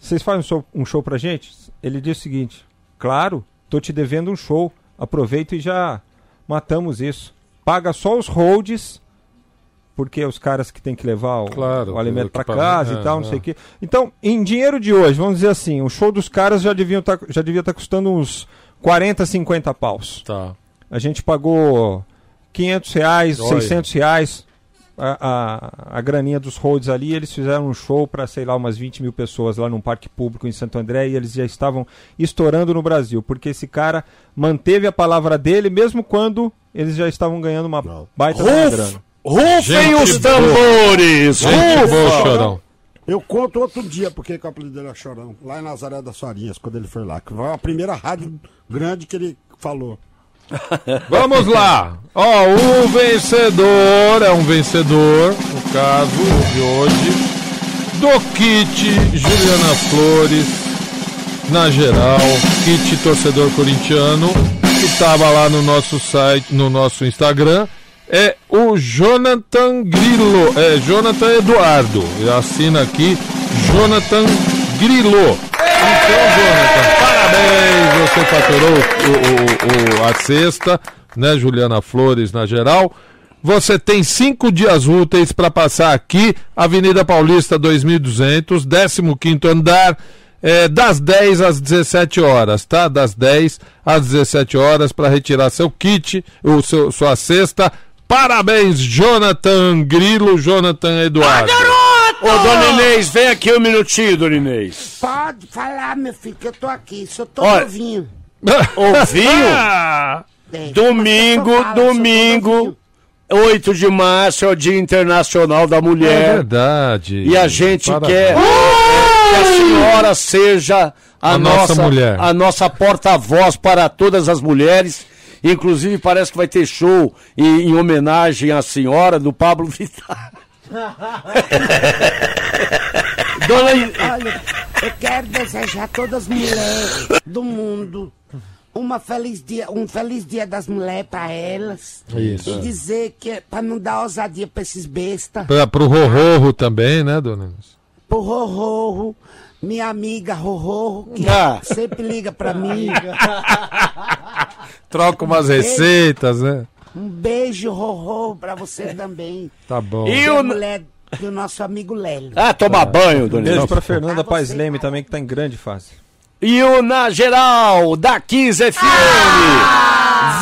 vocês fazem um show, um show pra gente? Ele disse o seguinte, claro, tô te devendo um show, aproveita e já matamos isso. Paga só os holds, porque os caras que tem que levar o, Claro, o alimento equipamento, casa é, e tal, não é. sei o quê. Então, em dinheiro de hoje, vamos dizer assim, o show dos caras já, deviam tá, já devia estar custando uns 40, 50 paus. Tá. A gente pagou 500 reais, Olha. 600 reais a, a, a graninha dos holds ali. Eles fizeram um show para, sei lá, umas 20 mil pessoas lá num parque público em Santo André e eles já estavam estourando no Brasil, porque esse cara manteve a palavra dele mesmo quando eles já estavam ganhando uma baita de uma Ruf- grana. Rufem os tambores! Chorão. Eu conto outro dia porque que o apelido dele é Chorão. Lá em Nazaré das Farinhas, quando ele foi lá. Que foi a primeira rádio grande que ele falou. Vamos lá. Ó, o vencedor é um vencedor, no caso de hoje, do kit Juliana Flores, na geral, kit torcedor corintiano, que estava lá no nosso site, no nosso Instagram, é o Jonathan Grillo, é Jonathan Eduardo. Assina aqui Jonathan Grillo. Então, Jonathan, você faturou o, o- o- a sexta, né, Juliana Flores na geral. Você tem cinco dias úteis para passar aqui, Avenida Paulista 2200, 15º andar, é, das 10 às 17 horas, tá? Das 10 às 17 horas para retirar seu kit, o seu, sua cesta. Parabéns, Jonathan Grilo, Jonathan Eduardo. Ô, Dona Inês, vem aqui um minutinho, Dona Inês. Pode falar, meu filho, que eu tô aqui. Sou todo Olha. novinho. (laughs) Ouviu? (laughs) É, Domingo, mas eu tô falando, domingo, 8 de março é o Dia Internacional da É Mulher. verdade. E a gente Parabéns. quer que a senhora seja a, A nossa nossa, mulher. a nossa porta-voz para todas as mulheres. Inclusive, parece que vai ter show em, em homenagem à senhora do Pablo Vittar. (laughs) Dona Olha, eu quero desejar a todas as mulheres do mundo uma feliz dia, um feliz dia das mulheres para elas. Isso. E dizer que é para não dar ousadia para esses bestas. Pra, pro Rororro também, né, dona Inês? Pro Rororro, minha amiga Rororro, que Ah. sempre liga para mim. (laughs) Troca umas receitas, né? Um beijo, Rororro, para você também. Tá bom. E a o- mulher do nosso amigo Lélio. Ah, tomar banho, Dona Beijo pra Fernanda Paz Leme também, que tá em grande fase. E o Na Geral, da 15 FM.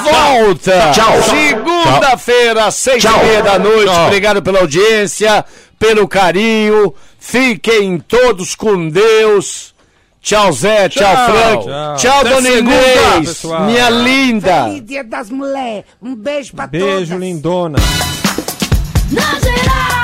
volta. Tchau. Segunda-feira, seis Tchau. e meia da noite. Tchau. Obrigado pela audiência, pelo carinho. Fiquem todos com Deus. Tchau, Zé. Tchau, tchau Frank. Tchau, tchau Dona Inês. Minha linda. Feliz dia das mulheres. Um beijo pra beijo, todas. Beijo, lindona. Na geral.